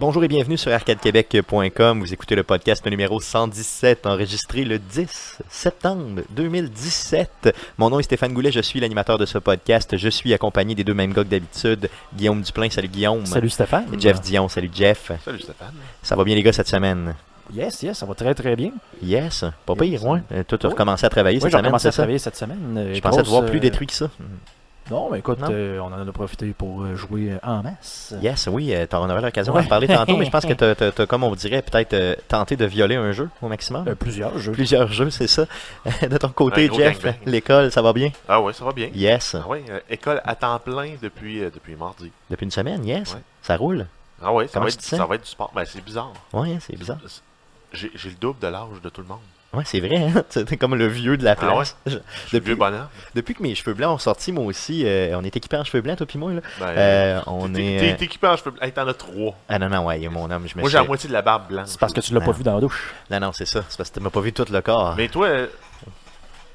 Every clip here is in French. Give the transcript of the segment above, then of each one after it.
Bonjour et bienvenue sur arcadequebec.com. Vous écoutez le podcast numéro 117, enregistré le 10 septembre 2017. Mon nom est Stéphane Goulet, je suis l'animateur de ce podcast. Je suis accompagné des deux mêmes gars que d'habitude. Guillaume Duplain, salut Guillaume. Salut Stéphane. Et Jeff Dion, salut Jeff. Salut Stéphane. Ça va bien les gars cette semaine? Yes, yes, ça va très très bien. Yes, pas pire, Yes. ouais. Euh, Toi, tu as Oui. recommencé à travailler Oui, cette j'ai semaine, commencé c'est à ça? travailler cette semaine. Euh, Je pensais te voir plus euh, détruit que ça. Non, mais écoute, Non? euh, on en a profité pour euh, jouer euh, en masse. Yes, oui, euh, t'en- on l'occasion Ouais. d'en parler tantôt, mais je pense que t'as, t'as- t'as, comme on dirait, peut-être euh, tenté de violer un jeu au maximum. Euh, plusieurs jeux. Plusieurs jeux, c'est ça. De ton côté, Jeff, l'école, ça va bien? Ah ouais, ça va bien. Yes. Ah euh, école à temps plein depuis, euh, depuis mardi. Depuis une semaine, yes. Ouais. Ça roule? Ah ouais, ça va, tu être, ça va être du sport. Ben, c'est bizarre. Ouais, hein, c'est bizarre. J'ai j'ai le double de l'âge de tout le monde. Ouais, c'est vrai, hein? C'était comme le vieux de la Ah ouais? place. Je- Je suis Depuis- le vieux bonhomme. Depuis que mes cheveux blancs ont sorti, moi aussi, euh, on est équipé en cheveux blancs, toi puis moi, là. Ben, Euh, on t'es- est... T'es euh, t'es équipé en cheveux blancs. Hey, t'en as trois. Ah non, non, ouais, mon homme, je me Moi, j'ai la moitié de la barbe blanche. C'est parce que tu l'as pas vu dans la douche. Non, non, c'est ça. C'est parce que tu m'as pas vu tout le corps. Mais toi, euh,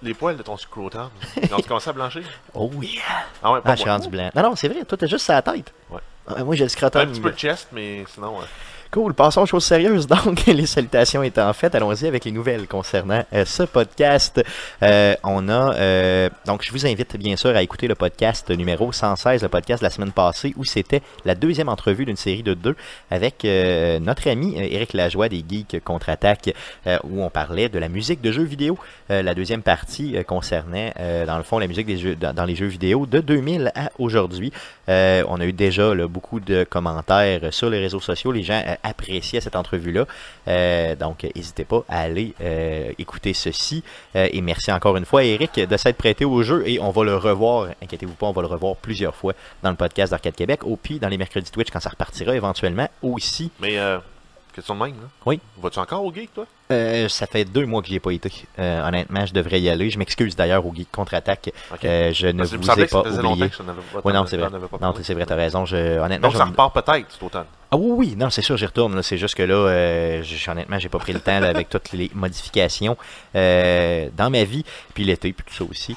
les poils de ton scrotum, ils ont commencé à blanchir? Oh oui! Ah ouais, pas Ah, je suis rendu blanc. Non, non, c'est vrai, toi, t'as juste sa tête. Ouais. Ah, moi, j'ai le scrotum. Un petit peu de chest, mais sinon... Cool, passons aux choses sérieuses. Donc, les salutations étant faites, allons-y avec les nouvelles concernant euh, ce podcast. Euh, on a, euh, donc, je vous invite bien sûr à écouter le podcast numéro 116, le podcast de la semaine passée, où c'était la deuxième entrevue d'une série de deux avec notre ami Éric Lajoie des Geeks Contre-Attaque, où on parlait de la musique de jeux vidéo. La deuxième partie concernait, dans le fond, la musique des jeux, dans, les jeux vidéo de 2000 à aujourd'hui. On a eu déjà beaucoup de commentaires sur les réseaux sociaux. Les gens appréciaient cette entrevue-là. Euh, donc, n'hésitez pas à aller euh, écouter ceci. Euh, et merci encore une fois, Eric, de s'être prêté au jeu. Et on va le revoir, inquiétez-vous pas, on va le revoir plusieurs fois dans le podcast d'Arcade Québec. Ou puis dans les mercredis Twitch quand ça repartira éventuellement aussi. Mais, euh, question de même, là. Oui. Vas-tu encore au geek, toi? Euh, ça fait deux mois que j'y ai pas été. Euh, honnêtement, je devrais y aller. Je m'excuse d'ailleurs au Geek Contre-Attaque. Euh, je ne vous ai pas oublié. Oui, non, c'est vrai. Non, c'est vrai, t'as raison. Je, honnêtement, Donc, je ça repart peut-être cet automne. Ah oui, oui, non, c'est sûr, j'y retourne. C'est juste que là, euh, honnêtement, j'ai pas pris le temps là, avec toutes les modifications dans ma vie, puis l'été, puis tout ça aussi.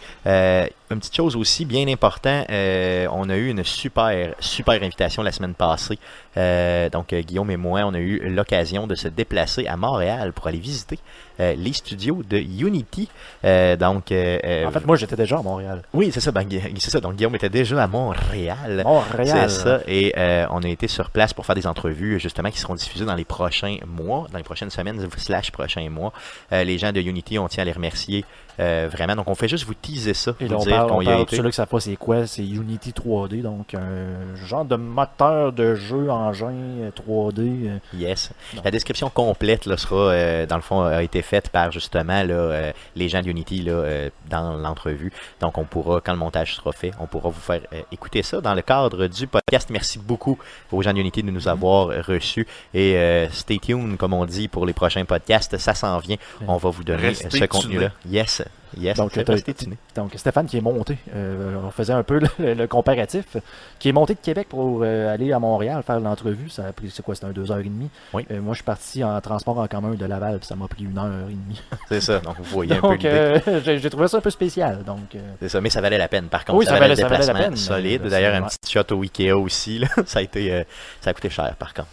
Une petite chose aussi, bien important, euh, on a eu une super, super invitation la semaine passée. Euh, donc, euh, Guillaume et moi, on a eu l'occasion de se déplacer à Montréal pour aller visiter les studios de Unity. Euh, donc, euh, euh, En fait, moi, j'étais déjà à Montréal. oui, c'est ça, ben, c'est ça. Donc, Guillaume était déjà à Montréal. Montréal. C'est ça. Et euh, on a été sur place pour faire des entrevues, justement, qui seront diffusées dans les prochains mois, dans les prochaines semaines, slash prochains mois. Euh, les gens de Unity, on tient à les remercier euh, vraiment. Donc, on fait juste vous teaser ça, Et vous on dire parle, qu'on on y a été. ceux-là que savent pas c'est quoi, c'est Unity 3D, donc un genre de moteur de jeu engin euh, 3D. euh, Yes. La description complète là, sera, euh, dans le fond, a été faite par justement là, euh, les gens de Unity là, euh, dans l'entrevue. Donc, on pourra, quand le montage sera fait, on pourra vous faire euh, écouter ça dans le cadre du podcast. Merci beaucoup aux gens de Unity de nous avoir euh, reçus. Et stay tuned, comme on dit, pour les prochains podcasts. Ça s'en vient. On va vous donner Restez ce contenu-là. Yes. Yes. Donc, Stéphane qui est monté, euh, on faisait un peu le, le comparatif, qui est monté de Québec pour euh, aller à Montréal faire l'entrevue. Ça a pris, c'est quoi, c'était un deux heures et demie? Oui. Euh, moi, je suis parti en transport en commun de Laval, puis ça m'a pris une heure et demie. C'est ça. Donc, vous voyez un peu Donc, l'idée. euh, j'ai trouvé ça un peu spécial. Donc, euh, C'est ça, mais ça valait la peine. Par contre, Oui, ça, ça valait, valait- le ça valait la peine, solide. là, D'ailleurs, un petit shot au Ikea aussi. Là. Ça a été, euh, ça a coûté cher, par contre.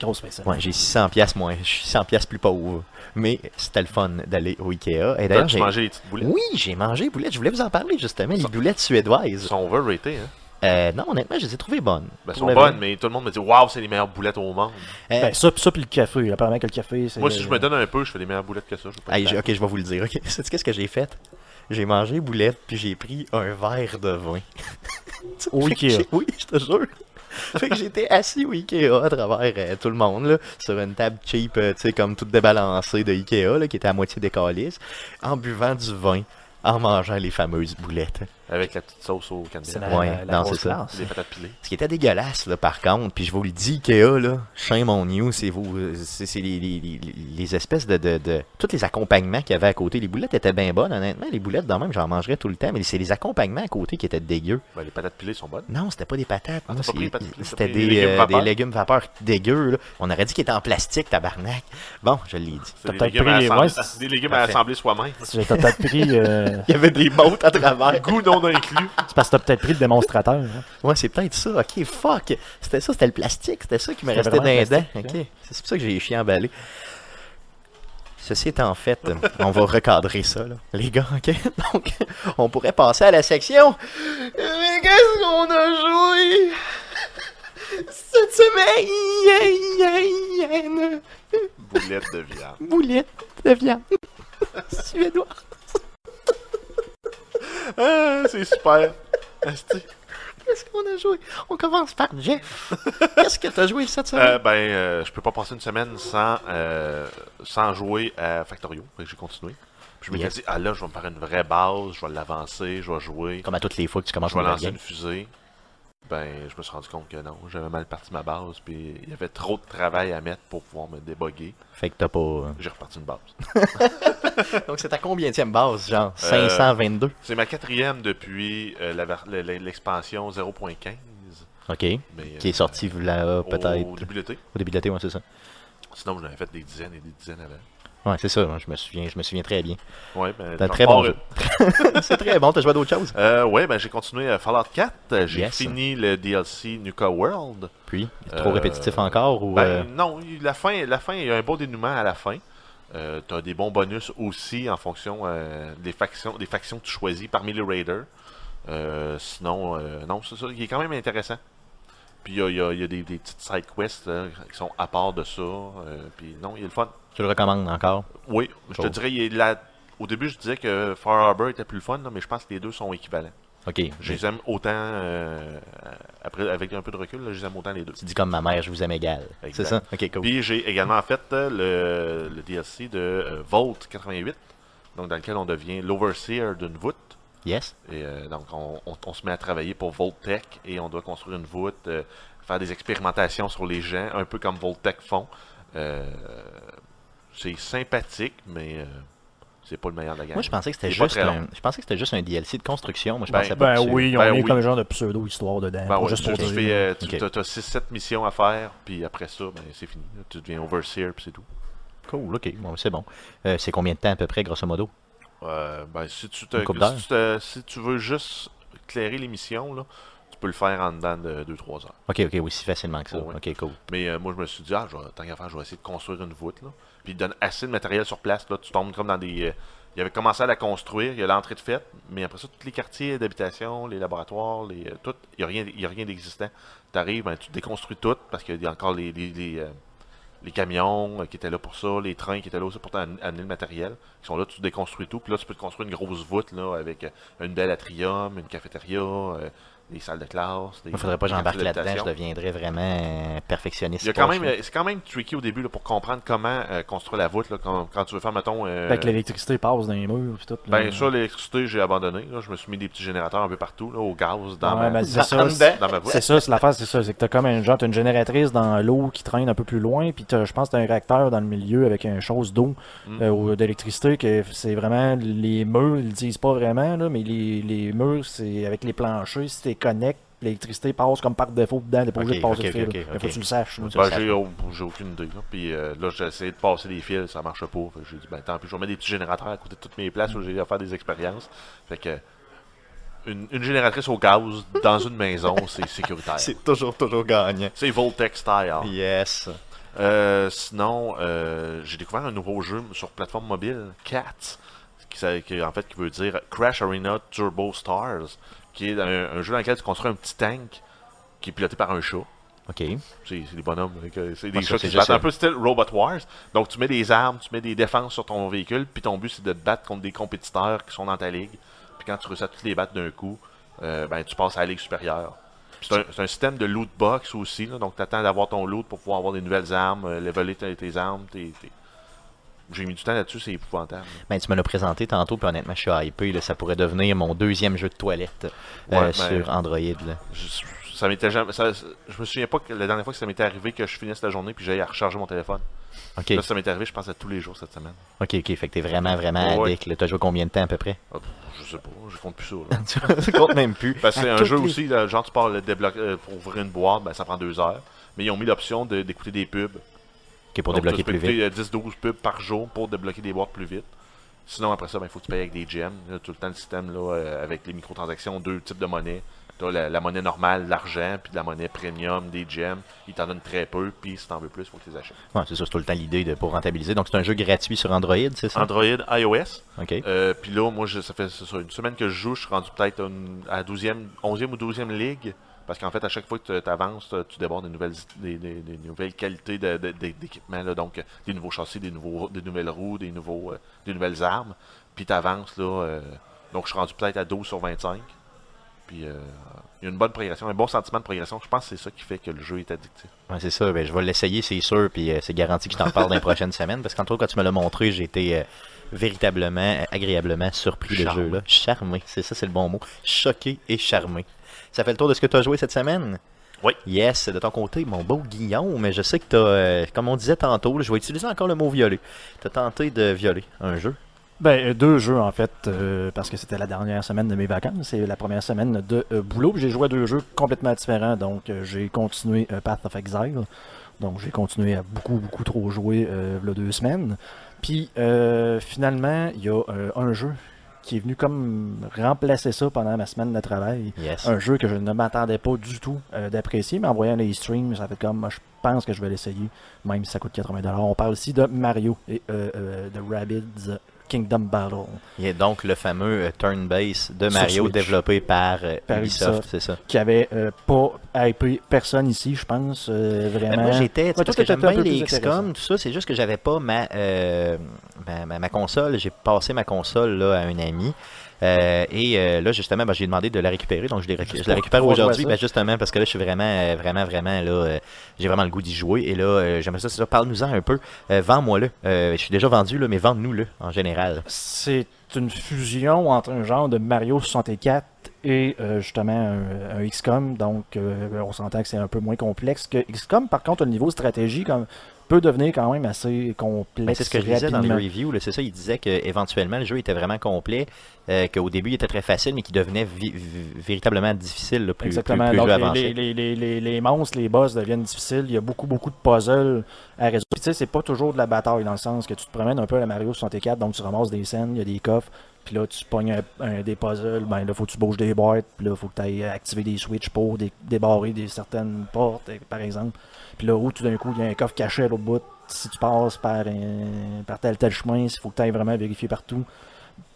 grosse spéciale. Ouais, j'ai 600 pièces moins. Je suis 100 pièces plus pauvre. Mais c'était le fun d'aller au Ikea. Et d'ailleurs, j'ai... mangé les petites boulettes? Oui, j'ai mangé boulettes. Je voulais vous en parler justement. Les boulettes Ils suédoises. sont overrated, hein? Euh, non, honnêtement, je les ai trouvées bonnes. Ben, elles sont bonnes, mais tout le monde me dit Waouh, c'est les meilleures boulettes au monde. Euh, Ben, ça, ça puis le café. Apparemment que le café, c'est. Moi, si je me donne un peu, je fais des meilleures boulettes que ça. Je ok, je vais vous le dire. ok. Sais-tu qu'est-ce que j'ai fait? J'ai mangé boulettes, puis j'ai pris un verre de vin. Au Ikea. Oui, je te jure. fait que j'étais assis au Ikea à travers euh, tout le monde, là, sur une table cheap, euh, tu sais, comme toute débalancée de Ikea, là, qui était à moitié décalisse, en buvant du vin, en mangeant les fameuses boulettes. Avec la petite sauce au la, Ouais, non, c'est ça. Des patates pilées. Ce qui était dégueulasse, là, par contre, puis je vous le dis, Ikea, là, shame on you, c'est vous, c'est les, les, les, les espèces de, de, de... Tous les accompagnements qu'il y avait à côté. Les boulettes étaient bien bonnes, honnêtement. Les boulettes, de même, j'en mangerais tout le temps, mais c'est les accompagnements à côté qui étaient dégueux. Ben, les patates pilées sont bonnes. Non, c'était pas des patates. Ah, non, t'as pas c'est- pris les patates pilées, C'était des, des légumes euh, vapeur? des légumes dégueux. là. On aurait dit qu'ils étaient en plastique, tabarnak. Bon, je l'ai dit. T'as peut-être pris les- assembler, ouais, c'est- des légumes à assembler soi-même. J'ai peut-être pris. euh, Il y avait des bottes à travers. Goût non monde inclus. C'est parce que t'as peut-être pris le démonstrateur. hein. Ouais, c'est peut-être ça. Ok, fuck. C'était ça, c'était le plastique. C'était ça qui me restait dans les dents. Ok. C'est pour ça que j'ai chié emballé. Ceci étant fait, on va recadrer ça, là. Les gars, ok? Donc, on pourrait passer à la section. Mais qu'est-ce qu'on a joué? Cette semaine? Boulette de viande. Boulette de viande suédoise. Ah, c'est super. Asti. Qu'est-ce qu'on a joué? On commence par Jeff. Qu'est-ce que t'as joué cette semaine? Euh, ben, euh, je peux pas passer une semaine sans, euh, sans jouer à Factorio. J'ai continué. Puis je m'étais Yes. dit, ah là, je vais me faire une vraie base, je vais l'avancer, je vais jouer, Comme à toutes les fois que tu commences je vais lancer une fusée. Ben, je me suis rendu compte que non, j'avais mal parti ma base, puis il y avait trop de travail à mettre pour pouvoir me déboguer. Fait que t'as pas. euh, J'ai reparti une base. Donc c'est ta combienième base, genre Euh, 522. C'est ma quatrième depuis euh, l'expansion 0.15. Ok. Mais, Qui est euh, sorti là, au peut-être. début de l'été. Au début de l'été, ouais, c'est ça. Sinon, j'en avais fait des dizaines et des dizaines avant. Ouais, c'est ça, je me souviens, je me souviens très bien. Ouais, ben, T'as un très bon jeu. c'est très bon, t'as joué à d'autres choses? Euh, ouais, ben j'ai continué à Fallout 4. Euh, J'ai Yes. fini le DLC Nuka World. Puis, trop Euh, répétitif encore ou. Ben, euh, Non, la fin, la fin, il y a un beau dénouement à la fin. Euh, tu as des bons bonus aussi en fonction euh, des, factions, des factions que tu choisis parmi les raiders. Euh, sinon, euh, non, c'est ça, il est quand même intéressant. Puis il y a, il y a- il y a des, des petites side quests là, qui sont à part de ça. euh, puis non, il est le fun. Tu le recommandes encore? Oui, je te dirais, il est là. Au début, je disais que Far Harbor était plus le fun, là, mais je pense que les deux sont équivalents. Ok. Je les aime autant, euh, après, avec un peu de recul, là, je les aime autant les deux. Tu dis comme ma mère, je vous aime égal. C'est ça? Ok, cool. Puis j'ai également fait euh, le, le DLC de euh, Vault 88, donc dans lequel on devient l'overseer d'une voûte. Yes. Et euh, donc on, on- on se met à travailler pour Voltech et on doit construire une voûte, faire des expérimentations sur les gens, un peu comme Voltech font. Euh, c'est sympathique, mais c'est pas le meilleur de la gamme. Moi, je pensais que c'était juste un. Je pensais que c'était juste un DLC de construction. Moi, je Ben, pensais pas Ben que oui, ils ont Ben mis oui. comme un genre de pseudo-histoire dedans. Ben pas ouais, juste tu, pour tu dire. fais, euh, tu as 6-7 missions à faire, puis après ça, ben, c'est fini. là. Tu deviens overseer, puis c'est tout. Cool, ok. Bon, c'est bon. Euh, c'est combien de temps à peu près, grosso modo? Euh, ben, si, tu te, si, tu si tu veux juste clairer l'émission, là, tu peux le faire en dedans de 2-3 heures. Ok, ok, aussi facilement que ça. Oh, oui. Ok, cool. Mais euh, moi, je me suis dit, ah, je vais- tant qu'à faire, je vais essayer de construire une voûte. Là. Puis il donne assez de matériel sur place. Là. Tu tombes comme dans des. euh, il avait commencé à la construire, il y a l'entrée de fête, mais après ça, tous les quartiers d'habitation, les laboratoires, les, euh, tout, il n'y a rien, d'existant. Tu arrives, ben, tu déconstruis tout parce qu'il y a encore les, les, euh, camions qui étaient là pour ça, les trains qui étaient là aussi pour amener le matériel, qui sont là, tu déconstruis tout, puis là, tu peux te construire une grosse voûte là, avec une belle atrium, une cafétéria, des salles de classe. Il faudrait pas que j'embarque là-dedans, je deviendrais vraiment euh, perfectionniste. Il y a quand poche, même, là. euh, c'est quand même tricky au début là, pour comprendre comment euh, construire la voûte là, quand, quand tu veux faire, mettons. euh, Fait que l'électricité passe dans les murs et tout. ben, ça, l'électricité, j'ai abandonné. là. Je me suis mis des petits générateurs un peu partout, là, au gaz, dans, Ouais, ma, mais c'est Dans- ça. c'est- dedans. dans ma voûte. C'est ça, c'est l'affaire, c'est ça. C'est que t'as comme un genre, t'as une génératrice dans l'eau qui traîne un peu plus loin, puis t'as- je pense que t'as un réacteur dans le milieu avec une chose d'eau Mm. euh, ou d'électricité que c'est vraiment les murs, ils le disent pas vraiment, là, mais les, les murs, c'est avec les planchers, si t'es connectes, l'électricité passe comme par défaut dedans, t'es pas obligé de passer le fil. Mais faut que tu le saches. Ben, j'ai, oh, j'ai aucune idée. Là. Puis euh, là, j'ai essayé de passer des fils, ça marche pas. Fait que j'ai dit, ben tant pis, je vais mettre des petits générateurs à côté de toutes mes places où j'ai à faire des expériences. Fait que une, une génératrice au gaz dans une maison, c'est sécuritaire. C'est toujours, toujours gagnant. C'est Voltec style. Yes. Euh, sinon, euh, j'ai découvert un nouveau jeu sur plateforme mobile, Cats, qui, en fait qui veut dire Crash Arena Turbo Stars, qui est un, un jeu dans lequel tu construis un petit tank qui est piloté par un chat. Ok. C'est des bonhommes, hein, c'est des c'est qui se battent un peu style Robot Wars. Donc tu mets des armes, tu mets des défenses sur ton véhicule, puis ton but c'est de te battre contre des compétiteurs qui sont dans ta ligue. Puis quand tu réussis à toutes les battre d'un coup, euh, ben tu passes à la ligue supérieure. C'est un, système de loot box aussi, là, donc tu attends d'avoir ton loot pour pouvoir avoir des nouvelles armes, euh, leveler tes, tes armes. tes- tes- J'ai mis du temps là-dessus, c'est épouvantable. Ben, tu me l'as présenté tantôt, puis honnêtement, je suis hypé. Là, ça pourrait devenir mon deuxième jeu de toilette euh, Ouais, ben- sur Android. Là. Je, ça m'était jamais, ça- je me souviens pas que la dernière fois que ça m'était arrivé que je finisse la journée puis à recharger mon téléphone. Ok, Là, ça m'est arrivé, je pense, à tous les jours cette semaine. ok, ok. Fait que t'es vraiment, vraiment Ouais. addict. là. T'as joué combien de temps à peu près? Ah, je sais pas, je compte plus ça. Là. Tu comptes même plus. Parce que c'est un jeu les- aussi, là, genre tu pars le débloquer euh, pour ouvrir une boîte, ben, ça prend deux heures. Mais ils ont mis l'option de- d'écouter des pubs. Ok, pour Donc, débloquer plus vite. écouter, euh, 10-12 pubs par jour pour débloquer des boîtes plus vite. Sinon, après ça, il faut que tu payes avec des gems. Là, tout le temps, le système là, euh, avec les microtransactions, deux types de monnaie. Tu as la, la monnaie normale, l'argent, puis de la monnaie premium, des gems. Ils t'en donnent très peu, puis si t'en veux plus, il faut que tu les achètes. Ouais, c'est ça, c'est tout le temps l'idée de, pour rentabiliser. Donc, c'est un jeu gratuit sur Android, c'est ça? Android, iOS. OK. Euh, puis là, moi, je- ça fait ça, une semaine que je joue, je suis rendu peut-être à 12e, 11e ou 12e ligue. Parce qu'en fait, à chaque fois que tu avances, tu débordes des nouvelles, des, des- des nouvelles qualités de- de- de- d'équipement. là. donc, euh, des nouveaux châssis, des, nouveaux, des nouvelles roues, des, nouveaux, euh, des nouvelles armes. Puis tu avances. Là, euh, donc, je suis rendu peut-être à 12 sur 25. Puis, euh, il y a une bonne progression, un bon sentiment de progression. Je pense que c'est ça qui fait que le jeu est addictif. Ouais, c'est ça, ben, je vais l'essayer, c'est sûr, puis euh, c'est garanti que je t'en reparle dans les prochaines semaines, parce qu'entre autres, quand tu me l'as montré, j'ai été euh, véritablement, euh, agréablement surpris de ce Charmé. jeu-là. Charmé, c'est ça, c'est le bon mot. Choqué et charmé. Ça fait le tour de ce que tu as joué cette semaine? Oui. Yes, de ton côté, mon beau Guillaume, mais je sais que tu as, comme on disait tantôt, là, je vais utiliser encore le mot violer. Tu as tenté de violer un jeu? Ben, euh, deux jeux en fait, euh, parce que c'était la dernière semaine de mes vacances. C'est la première semaine de euh, boulot. J'ai joué à deux jeux complètement différents. Donc, euh, j'ai continué euh, Path of Exile. Donc, j'ai continué à beaucoup, beaucoup trop jouer euh, v'là deux semaines. Puis, euh, finalement, il y a euh, un jeu qui est venu comme remplacer ça pendant ma semaine de travail. Yes. Un jeu que je ne m'attendais pas du tout euh, d'apprécier, mais en voyant les streams, ça fait comme, moi, je pense que je vais l'essayer, même si ça coûte 80$. On parle ici de Mario et euh, euh, de Rabbids Kingdom Battle. Il y a donc le fameux euh, turn-base de Mario développé par, euh, Par Ubisoft, Ubisoft. c'est ça. qui avait euh, pas hypé personne ici, je pense, euh, Ben, vraiment. moi j'étais, Ouais, parce que j'aime bien les. XCOM, tout ça, c'est juste que j'avais pas ma, euh, ma, ma- ma console, j'ai passé ma console là, à un ami. Euh, et euh, là, justement, ben, j'ai demandé de la récupérer, donc je, l'ai récu- je la récupère aujourd'hui, ben, justement, parce que là, je suis vraiment, euh, vraiment, vraiment, là, j'ai vraiment le goût d'y jouer. Et là, j'aimerais ça, c'est ça, parle-nous-en un peu. Vends-moi-le. Je suis déjà vendu, là, mais vends-nous-le en général. C'est une fusion entre un genre de Mario 64 et euh, justement un, un XCOM. Donc, euh, on s'entend que c'est un peu moins complexe que XCOM. Par contre, au niveau stratégie, comme, peut devenir quand même assez complexe. Ben, c'est ce que je disais dans les reviews, c'est ça, il disait qu'éventuellement le jeu était vraiment complet, euh, qu'au début il était très facile, mais qu'il devenait véritablement difficile là, plus, Exactement. plus, plus le Donc, les, les, les, monstres, les boss deviennent difficiles. Il y a beaucoup, beaucoup de puzzles à résoudre. Puis, tu sais, c'est pas toujours de la bataille dans le sens que tu te promènes un peu à la Mario 64, donc tu ramasses des scènes, il y a des coffres. Puis là, tu pognes un, un- des puzzles, ben là, faut que tu bouges des boîtes. Puis là, faut que tu ailles activer des switches pour dé- débarrer des, certaines portes, eh, par exemple. Puis là, où tout d'un coup, il y a un coffre caché à l'autre bout. Si tu passes par, un- par tel tel chemin, il faut que tu ailles vraiment vérifier partout.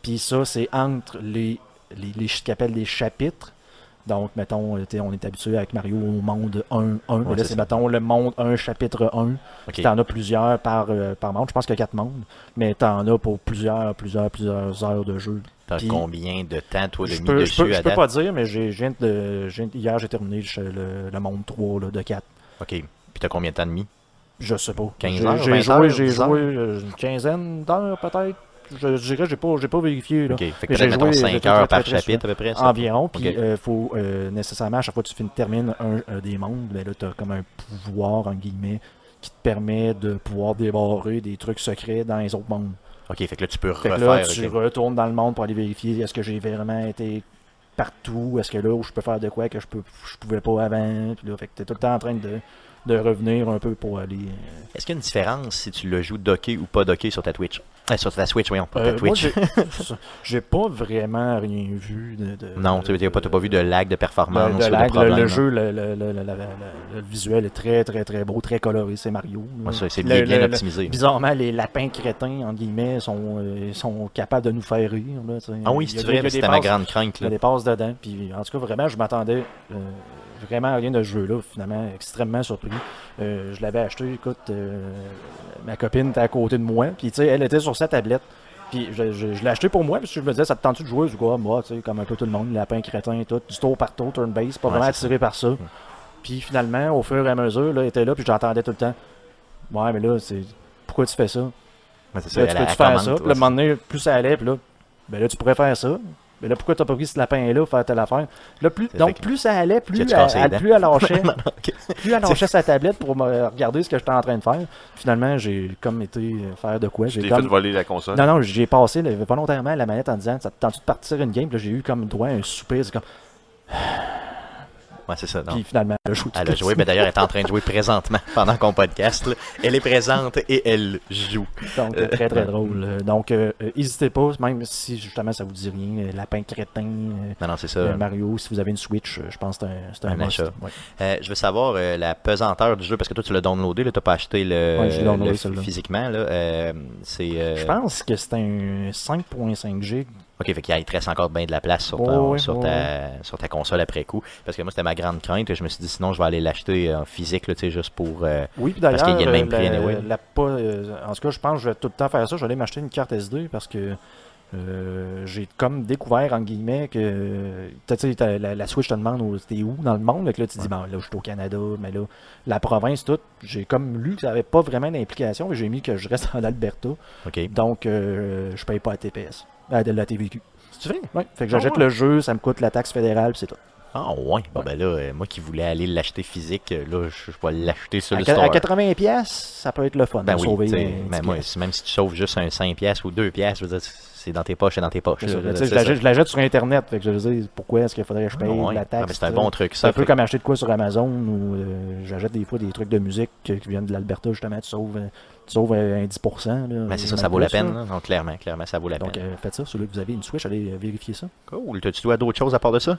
Puis ça, c'est entre les, les, les ce les chapitres. Donc, mettons, on est habitué avec Mario au monde 1, 1. mais Ouais, là, c'est c'est, ça. mettons, le monde 1, chapitre 1. Ok. Puis t'en as plusieurs par, euh, par monde. Je pense qu'il y a 4 mondes. Mais t'en as pour plusieurs, plusieurs, plusieurs heures de jeu. T'as puis- combien de temps toi Je mis peux, je dessus peux, je peux pas dire, mais j'ai, de, viens- hier, j'ai terminé le, le- le monde 3 là, de 4. Ok. Puis t'as combien de temps de mis? Je sais pas. 15 J'ai- heures, J'ai 20 joué, j'ai 10 heures? joué euh, une quinzaine d'heures peut-être. Je, je dirais, j'ai pas, j'ai pas vérifié. Là. Fait que j'ai joué 5 très, heures par chapitre à peu près. ça? environ. Puis il faut euh, nécessairement, à chaque fois que tu finis- termines un, un des mondes, ben là, tu as comme un pouvoir, en guillemets, qui te permet de pouvoir débarrer des trucs secrets dans les autres mondes. Ok, fait que là tu peux Fait refaire. là, tu retournes dans le monde pour aller vérifier est-ce que j'ai vraiment été partout, est-ce que là où je peux faire de quoi que je peux je pouvais pas avant. Puis là, fait que t'es tout le temps en train de, de revenir un peu pour aller. euh, Est-ce qu'il y a une différence si tu le joues docké ou pas docké sur ta Twitch? Euh, sur ta Switch, voyons, pas ta Euh, Twitch. j'ai- pas vraiment rien vu de. de- non, tu n'as pas, t'as pas vu de lag de performance de- de ou lag. de Le- jeu, le, visuel est très très très beau, très coloré, c'est Mario. Ouais, c'est bien, optimisé. Bizarrement, les lapins crétins, entre guillemets, sont, euh, sont capables de nous faire rire. Là. Ah oui, c'est vrai, c'était ma grande crainte. Il y a des passes dedans. Puis, en tout cas, vraiment, je m'attendais vraiment rien de ce jeu-là. Finalement, extrêmement surpris. Euh, je l'avais acheté, écoute, euh, ma copine était à côté de moi. Puis, tu sais, elle était sur sa tablette. Puis, je, je- je l'ai acheté pour moi. Parce que je me disais, ça te tente de jouer? Je dis, ah, moi, tu sais, comme un peu tout le monde, lapin crétin et tout. Du tour par tour, turn base. Pas Ouais, vraiment attiré par ça. Puis, finalement, au fur et à mesure, là, elle était là. Puis, j'entendais tout le temps. Ouais, mais là, c'est. Pourquoi tu fais ça? Ouais, c'est ça, Là, tu peux-tu faire ça? Puis un moment donné, plus ça allait, puis là, ben là, tu pourrais faire ça. Mais là, pourquoi t'as pas pris ce lapin-là pour faire telle affaire? Là, plus, donc, plus ça allait, plus, elle, plus elle lâchait, plus elle lâchait sa tablette pour me regarder ce que j'étais en train de faire. Finalement, j'ai comme été faire de quoi? J'ai comme... fait voler la console? Non, non, j'ai passé là, volontairement la manette en disant, ça te tente de partir une game? Puis là, j'ai eu comme droit à un soupir. C'est comme. Ouais, c'est ça. non. Puis finalement, elle a joué. Elle a joué, mais d'ailleurs, elle est en train de jouer présentement pendant qu'on podcast. là. Elle est présente et elle joue. Donc, euh, très, très drôle. Euh, Donc, euh, euh, n'hésitez pas, même si justement ça vous dit rien, Lapin Crétin, Non, ça. euh, Mario, si vous avez une Switch, je pense que c'est un, un, Un must. achat. Ouais. Je veux savoir la pesanteur du jeu, parce que toi, tu l'as downloadé, tu n'as pas acheté le, Ouais, downloadé, le physiquement. Là, Je pense que c'est un 5.5 G. Ok, fait qu'il te reste encore bien de la place sur, Ouais, ton- ouais, sur, ouais, ta, sur ta console après coup. Parce que moi, c'était ma grande crainte. Je me suis dit, sinon, je vais aller l'acheter en physique, là, juste pour. euh, Oui, puis Parce d'ailleurs, qu'il y a le même euh, prix la- anyway. la pas, euh, en tout cas, je pense que je vais tout le temps faire ça. Je vais aller m'acheter une carte SD parce que euh, j'ai comme découvert, en guillemets, que la, la Switch te demande où t'es où dans le monde? Que là, tu dis, bon, là, je suis au Canada, mais là, la province, tout. J'ai comme lu que ça n'avait pas vraiment d'implication. mais J'ai mis que je reste en Alberta. Donc, euh, je paye pas à TPS. À de la TVQ. C'est vrai? Ouais. Fait que j'achète Ah ouais. le jeu, ça me coûte la taxe fédérale, puis c'est tout. Ah, ouais. Bon, ben là, euh, moi qui voulais aller l'acheter physique, euh, là, je, je vais l'acheter sur À, le store. à 80 pièces, ça peut être le fun. Ben de oui, sauver petit moi, même si tu sauves juste un 5 pièces ou 2 pièces, je veux dire, c'est dans tes poches, c'est dans tes poches. C'est ça, là, c'est je, la ça. jette, je la jette sur Internet. Fait que je veux dire, pourquoi est-ce qu'il faudrait que je paye Ouais. la Ah, taxe? ben, c'est un bon truc, C'est ça. un peu Fait- comme acheter de quoi sur Amazon ou euh, j'achète des fois des trucs de musique qui viennent de l'Alberta, justement. Tu sauves, tu euh, un 10%. Là, Ben, c'est ça, ça vaut la peine. là. Donc, clairement, clairement, ça vaut la Donc, peine. euh, faites ça. Celui que vous avez une Switch, allez euh, vérifier ça. Cool. T'as-tu dois d'autres choses à part de ça?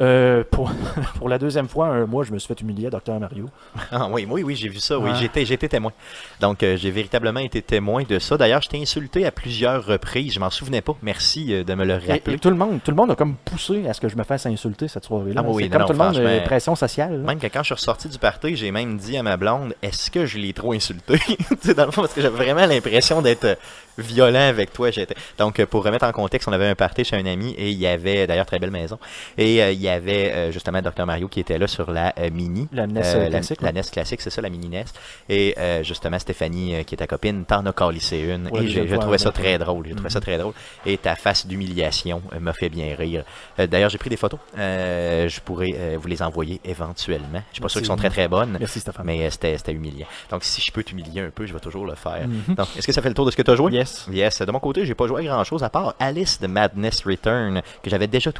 Euh, pour, pour la deuxième fois, un mois, je me suis fait humilier à Dr Mario. Ah oui, oui, oui, j'ai vu ça, oui, Ouais. j'étais, j'étais témoin. Donc, euh, j'ai véritablement été témoin de ça. D'ailleurs, je t'ai insulté à plusieurs reprises, je m'en souvenais pas. Merci euh, de me le rappeler. et tout le monde, tout le monde a comme poussé à ce que je me fasse insulter cette soirée-là. Ah oui, c'est non, comme non, tout le monde, pression sociale. là. Même que quand je suis ressorti du party, j'ai même dit à ma blonde, est-ce que je l'ai trop insulté? Dans le fond, parce que j'avais vraiment l'impression d'être violent avec toi. J'étais... Donc, pour remettre en contexte, on avait un party chez un ami et il y avait, d'ailleurs, très belle maison, et il y avait euh, justement Dr Mario qui était là sur la euh, mini. La NES Euh, la- classique. La, là. NES classique, c'est ça, la mini NES. Et euh, justement, Stéphanie, euh, qui est ta copine, t'en as calissé une. Ouais, et fois, trouvé ça très drôle. Trouvé ça Mhm. très drôle. Et ta face d'humiliation euh, m'a fait bien rire. Euh, d'ailleurs, j'ai pris des photos. Euh, je pourrais euh, vous les envoyer éventuellement. Je suis pas sûr qu'elles sont très très bonnes. Merci Stéphane. Mais euh, c'était, c'était humiliant. Donc, si je peux t'humilier un peu, je vais toujours le faire. Mhm. Donc, est-ce que ça fait le tour de ce que tu as joué? Yes. Yes, de mon côté, j'ai pas joué à grand chose à part Alice de Madness Return que j'avais déjà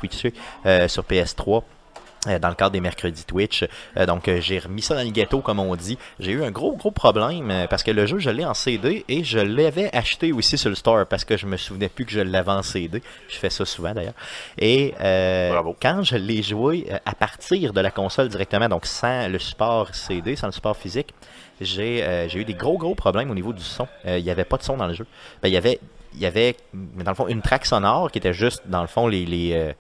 euh, sur PS3 euh, dans le cadre des mercredis Twitch. Euh, donc euh, j'ai remis ça dans le ghetto comme on dit. J'ai eu un gros gros problème parce que le jeu je l'ai en CD et je l'avais acheté aussi sur le store parce que je me souvenais plus que je l'avais en CD. Je fais ça souvent d'ailleurs. Et euh, Bravo. quand je l'ai joué à partir de la console directement, donc sans le support CD, sans le support physique, j'ai euh, eu des gros gros problèmes au niveau du son. Euh, Il n'y avait pas de son dans le jeu. Ben, il y avait il y avait mais dans le fond une track sonore qui était juste dans le fond les,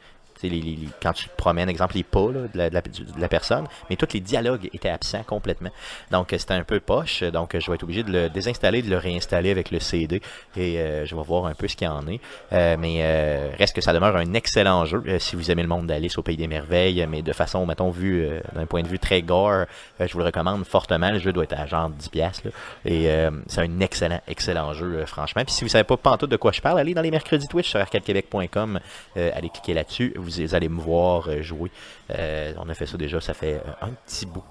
quand tu te promènes, exemple les pas de, la, personne, mais tous les dialogues étaient absents complètement. Donc euh, c'était un peu poche, donc euh, je vais être obligé de le désinstaller, de le réinstaller avec le CD et euh, je vais voir un peu ce qu'il y en est. Mais reste que ça demeure un excellent jeu si vous aimez le monde d'Alice au Pays des Merveilles, mais de façon, mettons, vu d'un point de vue très gore, je vous le recommande fortement. Le jeu doit être à genre 10$. piastres, là. Et c'est un excellent, excellent jeu, franchement. Puis si vous savez pas pantoute de quoi je parle, allez dans les mercredis Twitch sur arcadequebec.com, allez cliquer là-dessus, vous allez me voir euh, jouer. Euh, on a fait ça déjà, ça fait euh, un petit bout.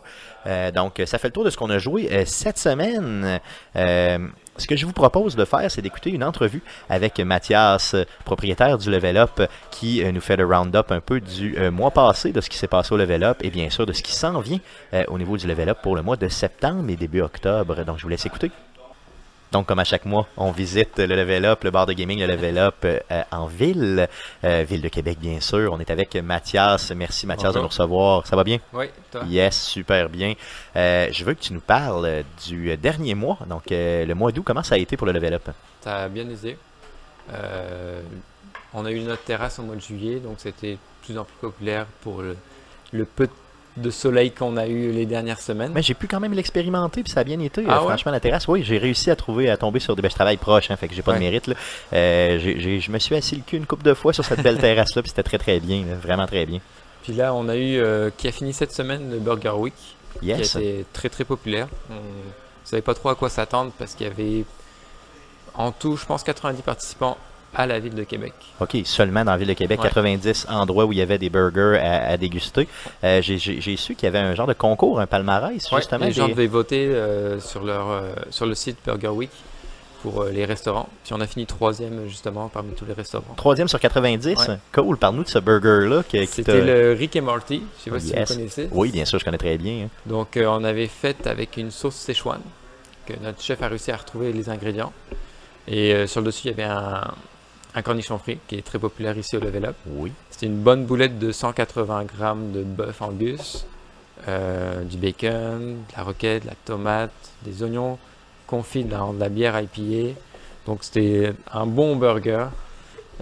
Donc, ça fait le tour de ce qu'on a joué cette semaine. Ce que je vous propose de faire, c'est d'écouter une entrevue avec Mathias, propriétaire du Level Up, qui nous fait le round-up un peu du mois passé, de ce qui s'est passé au Level Up, et bien sûr de ce qui s'en vient au niveau du Level Up pour le mois de septembre et début octobre. Donc, je vous laisse écouter. Donc, comme à chaque mois, on visite le Level Up, le bar de gaming, le Level Up euh, en ville, euh, ville de Québec, bien sûr. On est avec Mathias. Merci, Mathias, de nous recevoir. Ça va bien? Oui, toi? Yes, super bien. Euh, je veux que tu nous parles du dernier mois, donc le mois d'août. Comment ça a été pour le Level Up? Ça a bien aisé. On a eu notre terrasse au mois de juillet, donc c'était de plus en plus populaire pour le, le peu de soleil qu'on a eu les dernières semaines. Mais j'ai pu quand même l'expérimenter, puis ça a bien été. Ah euh, ouais? Franchement, la terrasse, oui, j'ai réussi à trouver, à tomber sur des. Ben, je travaille proche, hein, fait que j'ai pas de mérite. Là. Euh, je me suis assis le cul une couple de fois sur cette belle terrasse-là, puis c'était très très bien, là, vraiment très bien. Puis là, on a eu, euh, qui a fini cette semaine, le Burger Week, Yes. qui a été très très populaire. On savait pas trop à quoi s'attendre parce qu'il y avait en tout, je pense, 90 participants à la ville de Québec. OK, seulement dans la ville de Québec, Ouais. 90 endroits où il y avait des burgers à, à déguster. Euh, j'ai- su qu'il y avait un genre de concours, un palmarès, Ouais, justement. les gens devaient voter euh, sur, leur, euh, sur le site Burger Week pour les restaurants. Puis on a fini troisième justement parmi tous les restaurants. Troisième sur 90. Ouais. Cool. Parle-nous de ce burger-là. C'était t'a- le Rick et Morty, je sais pas si vous connaissez. Oui, bien sûr, je connais très bien. hein. Donc on avait fait avec une sauce Szechuan, que notre chef a réussi à retrouver les ingrédients. Et sur le dessus, il y avait un, un cornichon frit qui est très populaire ici au Level Up. Oui. C'était une bonne boulette de 180 grammes de bœuf angus, euh, du bacon, de la roquette, de la tomate, des oignons confits dans de la bière IPA. Donc c'était un bon burger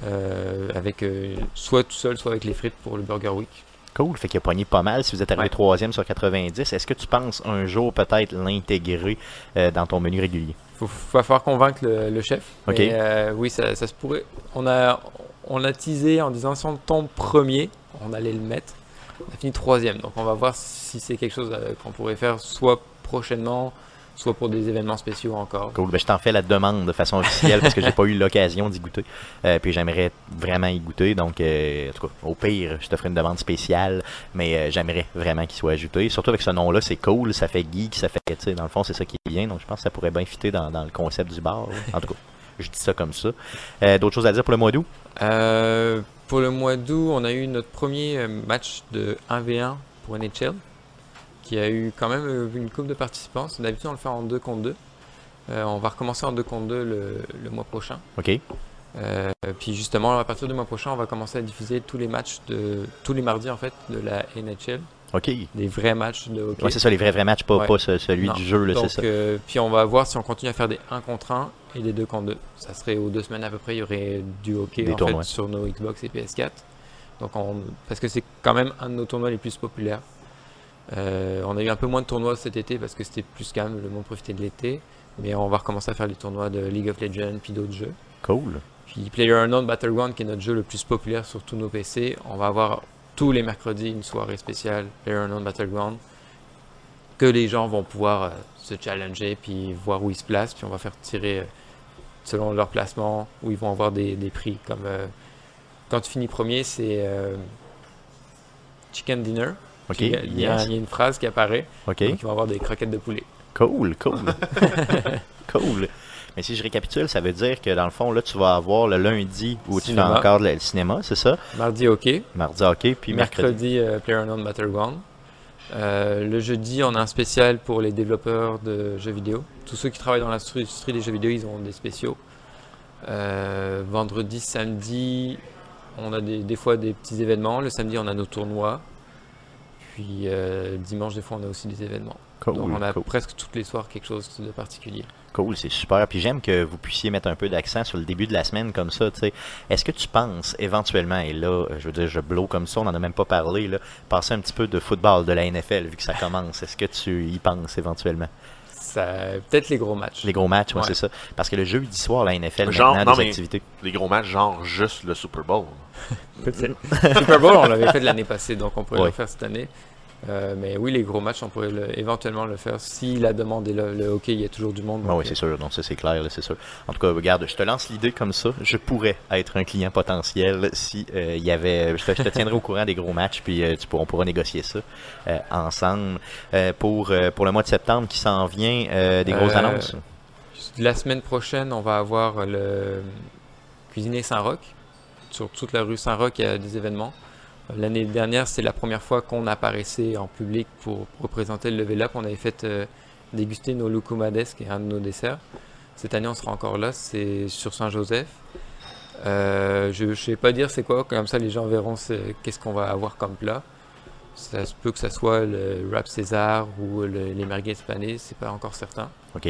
euh, avec euh, soit tout seul, soit avec les frites pour le Burger Week. Cool. Fait qu'il a pogné pas mal. Si vous êtes arrivé Ouais. troisième sur 90, est-ce que tu penses un jour peut-être l'intégrer dans ton menu régulier? Faut, va falloir convaincre le, le chef. Ok. Mais, euh, oui, ça, ça se pourrait. On a, on a teasé en disant si on tombe premier, on allait le mettre. On a fini troisième, donc on va voir si c'est quelque chose euh, qu'on pourrait faire soit prochainement, soit pour des événements spéciaux encore. Cool. Ben, je t'en fais la demande de façon officielle parce que j'ai pas eu l'occasion d'y goûter. Euh, puis j'aimerais vraiment y goûter. Donc, euh, en tout cas, au pire, je te ferai une demande spéciale. Mais euh, j'aimerais vraiment qu'il soit ajouté. Surtout avec ce nom-là, c'est cool. Ça fait geek. Ça fait, tu sais, dans le fond, c'est ça qui est bien. Donc, je pense que ça pourrait bien fitter dans, dans le concept du bar. En tout cas, je dis ça comme ça. Euh, D'autres choses à dire pour le mois d'août? Euh, pour le mois d'août, on a eu notre premier match de 1v1 pour NHL, qui a eu quand même euh, une coupe de participants. D'habitude, on le fait en 2 contre 2. Euh, on va recommencer en 2 contre 2 le, le mois prochain. OK. Euh, puis justement, à partir du mois prochain, on va commencer à diffuser tous les matchs de tous les mardis en fait de la NHL, OK. des vrais matchs de hockey. Ouais, c'est ça, les vrais, vrais matchs, pas, Ouais. pas ce- celui Non. du jeu, là, c'est ça. euh, puis on va voir si on continue à faire des 1 contre 1 et des 2 contre 2. Ça serait aux deux semaines à peu près, il y aurait du hockey en fait, sur nos Xbox et PS4. Donc on, parce que c'est quand même un de nos tournois les plus populaires. Euh, on a eu un peu moins de tournois cet été parce que c'était plus calme, le monde profitait de l'été. Mais on va recommencer à faire les tournois de League of Legends puis d'autres jeux. Cool. Puis PlayerUnknown Battleground, qui est notre jeu le plus populaire sur tous nos PC, on va avoir tous les mercredis une soirée spéciale PlayerUnknown Battleground que les gens vont pouvoir euh, se challenger puis voir où ils se placent. Puis on va faire tirer euh, selon leur placement où ils vont avoir des, des prix. Comme quand tu finis premier, c'est Chicken Dinner. OK. Puis, il, y a, Yes. il y a une phrase qui apparaît. OK. Donc ils vont avoir des croquettes de poulet. Cool, cool. cool. Mais si je récapitule, ça veut dire que dans le fond, là, tu vas avoir le lundi où tu fais encore le, le cinéma, c'est ça? Mardi, ok. Mardi hockey, puis mercredi. mercredi, euh, PlayerUnknown Battleground. Euh, le jeudi, on a un spécial pour les développeurs de jeux vidéo. Tous ceux qui travaillent dans l'industrie des jeux vidéo, ils ont des spéciaux. Euh, vendredi, samedi, on a des, des fois des petits événements. Le samedi, on a nos tournois. Puis euh, dimanche, des fois, on a aussi des événements. Cool, Donc on a cool. presque toutes les soirs quelque chose de particulier. Cool, c'est super. Puis j'aime que vous puissiez mettre un peu d'accent sur le début de la semaine comme ça. tu sais. Est-ce que tu penses éventuellement, et là, je veux dire, je blow comme ça, on n'en a même pas parlé, là, passer un petit peu de football de la NFL vu que ça commence. Est-ce que tu y penses éventuellement? Ça, peut-être les gros matchs. Les gros matchs, ouais, Ouais. c'est ça. Parce que le jeudi soir, la NFL, Genre, maintenant, non, des activités. Les gros matchs, genre juste le Super Bowl. Super Bowl, on l'avait fait l'année passée, donc on pourrait Ouais. le faire cette année. Euh, mais oui, les gros matchs, on pourrait le- éventuellement le faire. Si la demande est là, le hockey, il y a toujours du monde. Ah oui, c'est sûr, donc ça c'est clair, c'est sûr. En tout cas, regarde, je te lance l'idée comme ça. Je pourrais être un client potentiel si euh, il y avait. Je te, je te tiendrai au courant des gros matchs, puis euh, tu pourras, on pourra négocier ça ensemble. Pour, pour le mois de septembre qui s'en vient, des grosses annonces? La semaine prochaine, on va avoir le Cuisinier Saint-Roch. Sur toute la rue Saint-Roch, il y a des événements. Euh, L'année dernière, c'est la première fois qu'on apparaissait en public pour représenter le level up. On avait fait euh, déguster nos lucumades, qui est un de nos desserts. Cette année, on sera encore là. C'est sur Saint-Joseph. Euh, je ne sais pas dire c'est quoi, comme ça les gens verront qu'est-ce qu'on va avoir comme plat. Ça peut que ça soit le wrap César ou le- les merguez panées, c'est pas encore certain. OK.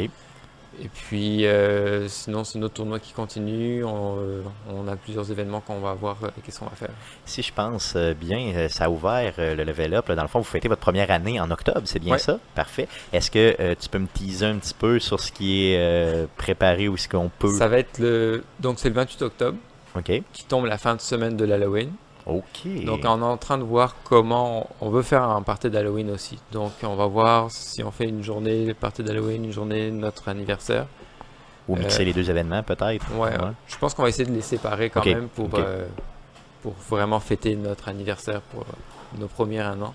Et puis, euh, sinon, c'est notre tournoi qui continue. On, euh, on a plusieurs événements qu'on va voir. euh, Qu'est-ce qu'on va faire Si je pense euh, bien, ça a ouvert le level up. là. Dans le fond, vous fêtez votre première année en octobre, c'est bien Ouais. ça? Parfait. Est-ce que euh, tu peux me teaser un petit peu sur ce qui est préparé ou ce qu'on peut? Ça va être le. Donc, c'est le 28 octobre, OK. qui tombe la fin de semaine de l'Halloween. OK. Donc, on est en train de voir comment. On veut faire un party d'Halloween aussi. Donc, on va voir si on fait une journée le party d'Halloween, une journée notre anniversaire. Ou mixer euh, les deux événements, peut-être? Ouais, je pense qu'on va essayer de les séparer quand même pour, euh, pour vraiment fêter notre anniversaire pour euh, nos premiers un an.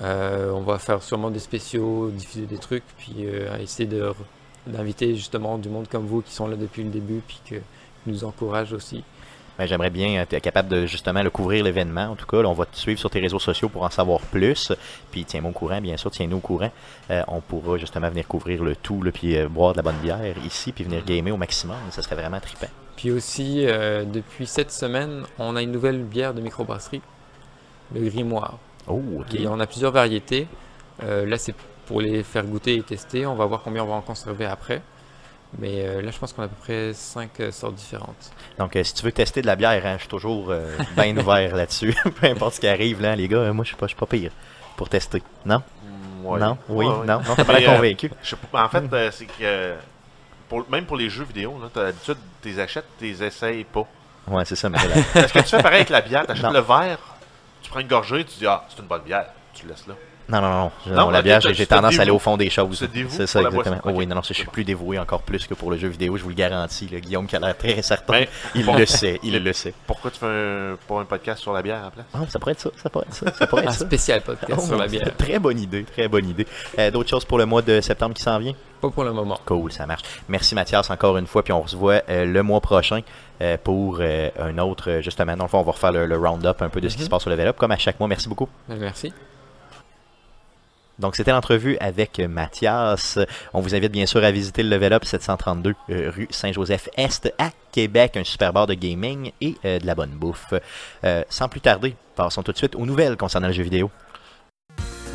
Euh, on va faire sûrement des spéciaux, diffuser des trucs, puis euh, essayer d'inviter justement du monde comme vous qui sont là depuis le début puis qui nous encouragent aussi. Ben, J'aimerais bien être capable de justement le couvrir l'événement. En tout cas, là, on va te suivre sur tes réseaux sociaux pour en savoir plus. Puis tiens-moi au courant, bien sûr, tiens-nous au courant. Euh, on pourra justement venir couvrir le tout, là, puis euh, boire de la bonne bière ici, puis venir gamer au maximum. Ça serait vraiment trippant. Puis aussi, euh, depuis cette semaine, on a une nouvelle bière de microbrasserie, le Grimoire. Oh, ok. Et on a plusieurs variétés. Là, c'est pour les faire goûter et tester. On va voir combien on va en conserver après. Mais euh, là, je pense qu'on a à peu près 5 sortes différentes. Donc, euh, si tu veux tester de la bière, hein, je suis toujours euh, bien ouvert là-dessus. Peu importe ce qui arrive, là, les gars, euh, moi, je suis pas, je suis pas pire pour tester. Non? Mm, ouais. Non? Oui? Ouais, ouais. Non? Non, t'as pas l'air euh, convaincu. Je sais pas, en fait, euh, c'est que euh, pour, même pour les jeux vidéo, là, t'as l'habitude, tu les achètes, tu les essayes pas. Ouais, c'est ça, mais là, Est-ce que tu fais pareil avec la bière? T'achètes Non. le verre, tu prends une gorgée, tu dis Ah, c'est une bonne bière. Tu le laisses là. Non, non, non. Je- Non, non, la bière, j'ai tendance à aller au fond des choses. C'est ça, exactement. Oh, oui, non, non, je suis plus dévoué encore plus que pour le jeu vidéo, je vous le garantis. là. Guillaume qui a l'air très certain. Ben, il bon. le sait, il le sait. Pourquoi tu fais un, pas un podcast sur la bière en place? Ah, ça pourrait être ça, ça pourrait être ça, ça pourrait Un être ça. spécial podcast Oh, sur la bière. Très bonne idée, très bonne idée. Euh, D'autres choses pour le mois de septembre qui s'en vient? Pas pour le moment. Cool, ça marche. Merci Mathias encore une fois, puis on se voit euh, le mois prochain euh, pour euh, un autre, justement, dans le fond, on va refaire le, le round-up un peu de ce qui Mhm. se passe sur le Level comme à chaque mois. Merci beaucoup. Ben, Merci. Donc, c'était l'entrevue avec euh, Mathias. On vous invite bien sûr à visiter le Level Up 732 euh, rue Saint-Joseph-Est à Québec, un super bar de gaming et euh, de la bonne bouffe. Euh, sans plus tarder, passons tout de suite aux nouvelles concernant le jeu vidéo.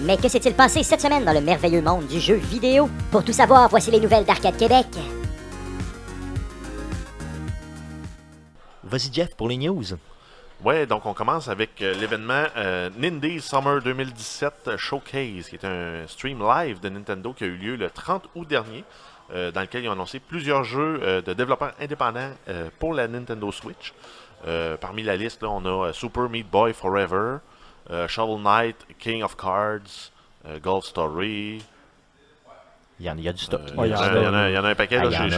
Mais que s'est-il passé cette semaine dans le merveilleux monde du jeu vidéo? Pour tout savoir, voici les nouvelles d'Arcade Québec. Vas-y Jeff pour les news. Ouais, donc on commence avec euh, l'événement euh, Summer 2017 Showcase, qui est un stream live de Nintendo qui a eu lieu le 30 août dernier, euh, dans lequel ils ont annoncé plusieurs jeux euh, de développeurs indépendants pour la Nintendo Switch. Parmi la liste, là, on a Super Meat Boy Forever, Shovel Knight, King of Cards, Golf Story. Il y, en, il y a du stock. euh, il, y en a, il y en a- il y en a un paquet, Ah, je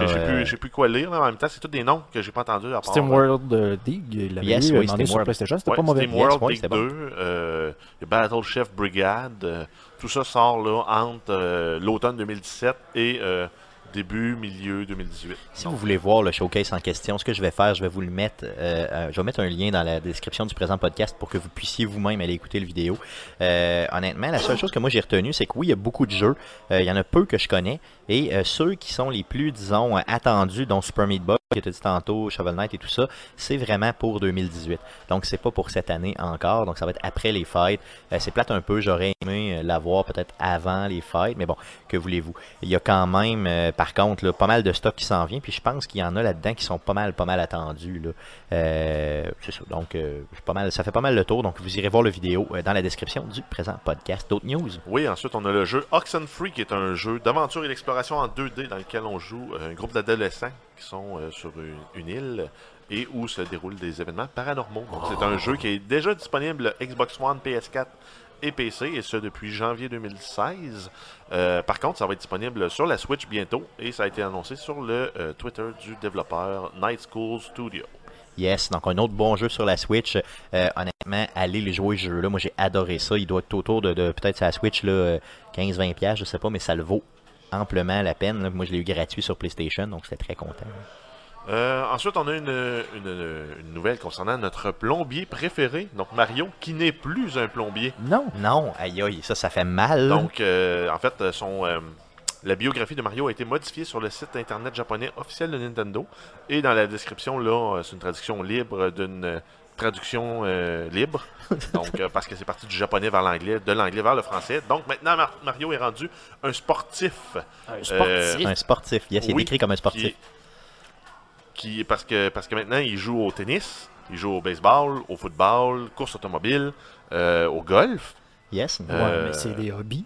je sais plus, quoi lire, mais en même temps, c'est tous des noms que j'ai pas entendus. à part, Steam euh, World euh, Dig, il l'avait Yes, oui, demandé Steam sur World. PlayStation, c'était Ouais, pas mauvais. Steam Yes, World Dig c'était 2, bon. euh, Battle Chef Brigade, euh, tout ça sort là entre euh, l'automne 2017 et euh, début, milieu 2018. Si vous voulez voir le showcase en question, ce que je vais faire, je vais vous le mettre, euh, euh, je vais mettre un lien dans la description du présent podcast pour que vous puissiez vous-même aller écouter le vidéo. Euh, honnêtement, la seule chose que moi j'ai retenue, c'est que oui, il y a beaucoup de jeux, il y en a peu que je connais, et euh, ceux qui sont les plus, disons, euh, attendus, dont Super Meat Boy, que tu dit tantôt, Shovel Knight et tout ça, c'est vraiment pour 2018. Donc c'est pas pour cette année encore, donc ça va être après les fêtes. Euh, c'est plate un peu, j'aurais aimé euh, l'avoir peut-être avant les fêtes, mais bon, que voulez-vous. Il y a quand même, par contre, pas mal de stock qui s'en vient, puis je pense qu'il y en a là-dedans qui sont pas mal, pas mal attendus. C'est ça. Donc, ça fait pas mal le tour. Donc, vous irez voir le vidéo dans la description du présent podcast. D'autres news? Oui, ensuite on a le jeu Oxenfree qui est un jeu d'aventure et d'exploration en 2D dans lequel on joue euh, un groupe d'adolescents qui sont euh, sur une, une île et où se déroulent des événements paranormaux. Donc c'est un jeu qui est déjà disponible Xbox One, PS4 et PC et ce depuis janvier 2016. Euh, par contre, ça va être disponible sur la Switch bientôt et ça a été annoncé sur le euh, Twitter du développeur Night School Studio. Yes, donc un autre bon jeu sur la Switch. Euh, honnêtement, allez les jouer ce jeu-là. Moi, j'ai adoré ça. Il doit être autour de, de peut-être sa Switch là, euh, 15-20$, piastres, je sais pas, mais ça le vaut amplement la peine. là. Moi, je l'ai eu gratuit sur PlayStation, donc j'étais très content. Euh, ensuite, on a une, une- une nouvelle concernant notre plombier préféré, donc Mario, qui n'est plus un plombier. Non. Non, aïe aïe, ça, ça fait mal. Donc, euh, en fait, son, euh, la biographie de Mario a été modifiée sur le site internet japonais officiel de Nintendo. Et dans la description, là, c'est une traduction libre d'une euh, traduction euh, libre. Donc, euh, parce que c'est parti du japonais vers l'anglais, de l'anglais vers le français. Donc, maintenant, Mar- Mario est rendu un sportif. Un sportif. un sportif. Yes, il est Oui, décrit comme un Qui, sportif. qui parce que parce que maintenant il joue au tennis, il joue au baseball, au football, course automobile, euh, au golf. Yes. Ouais, Euh, mais c'est des hobbies.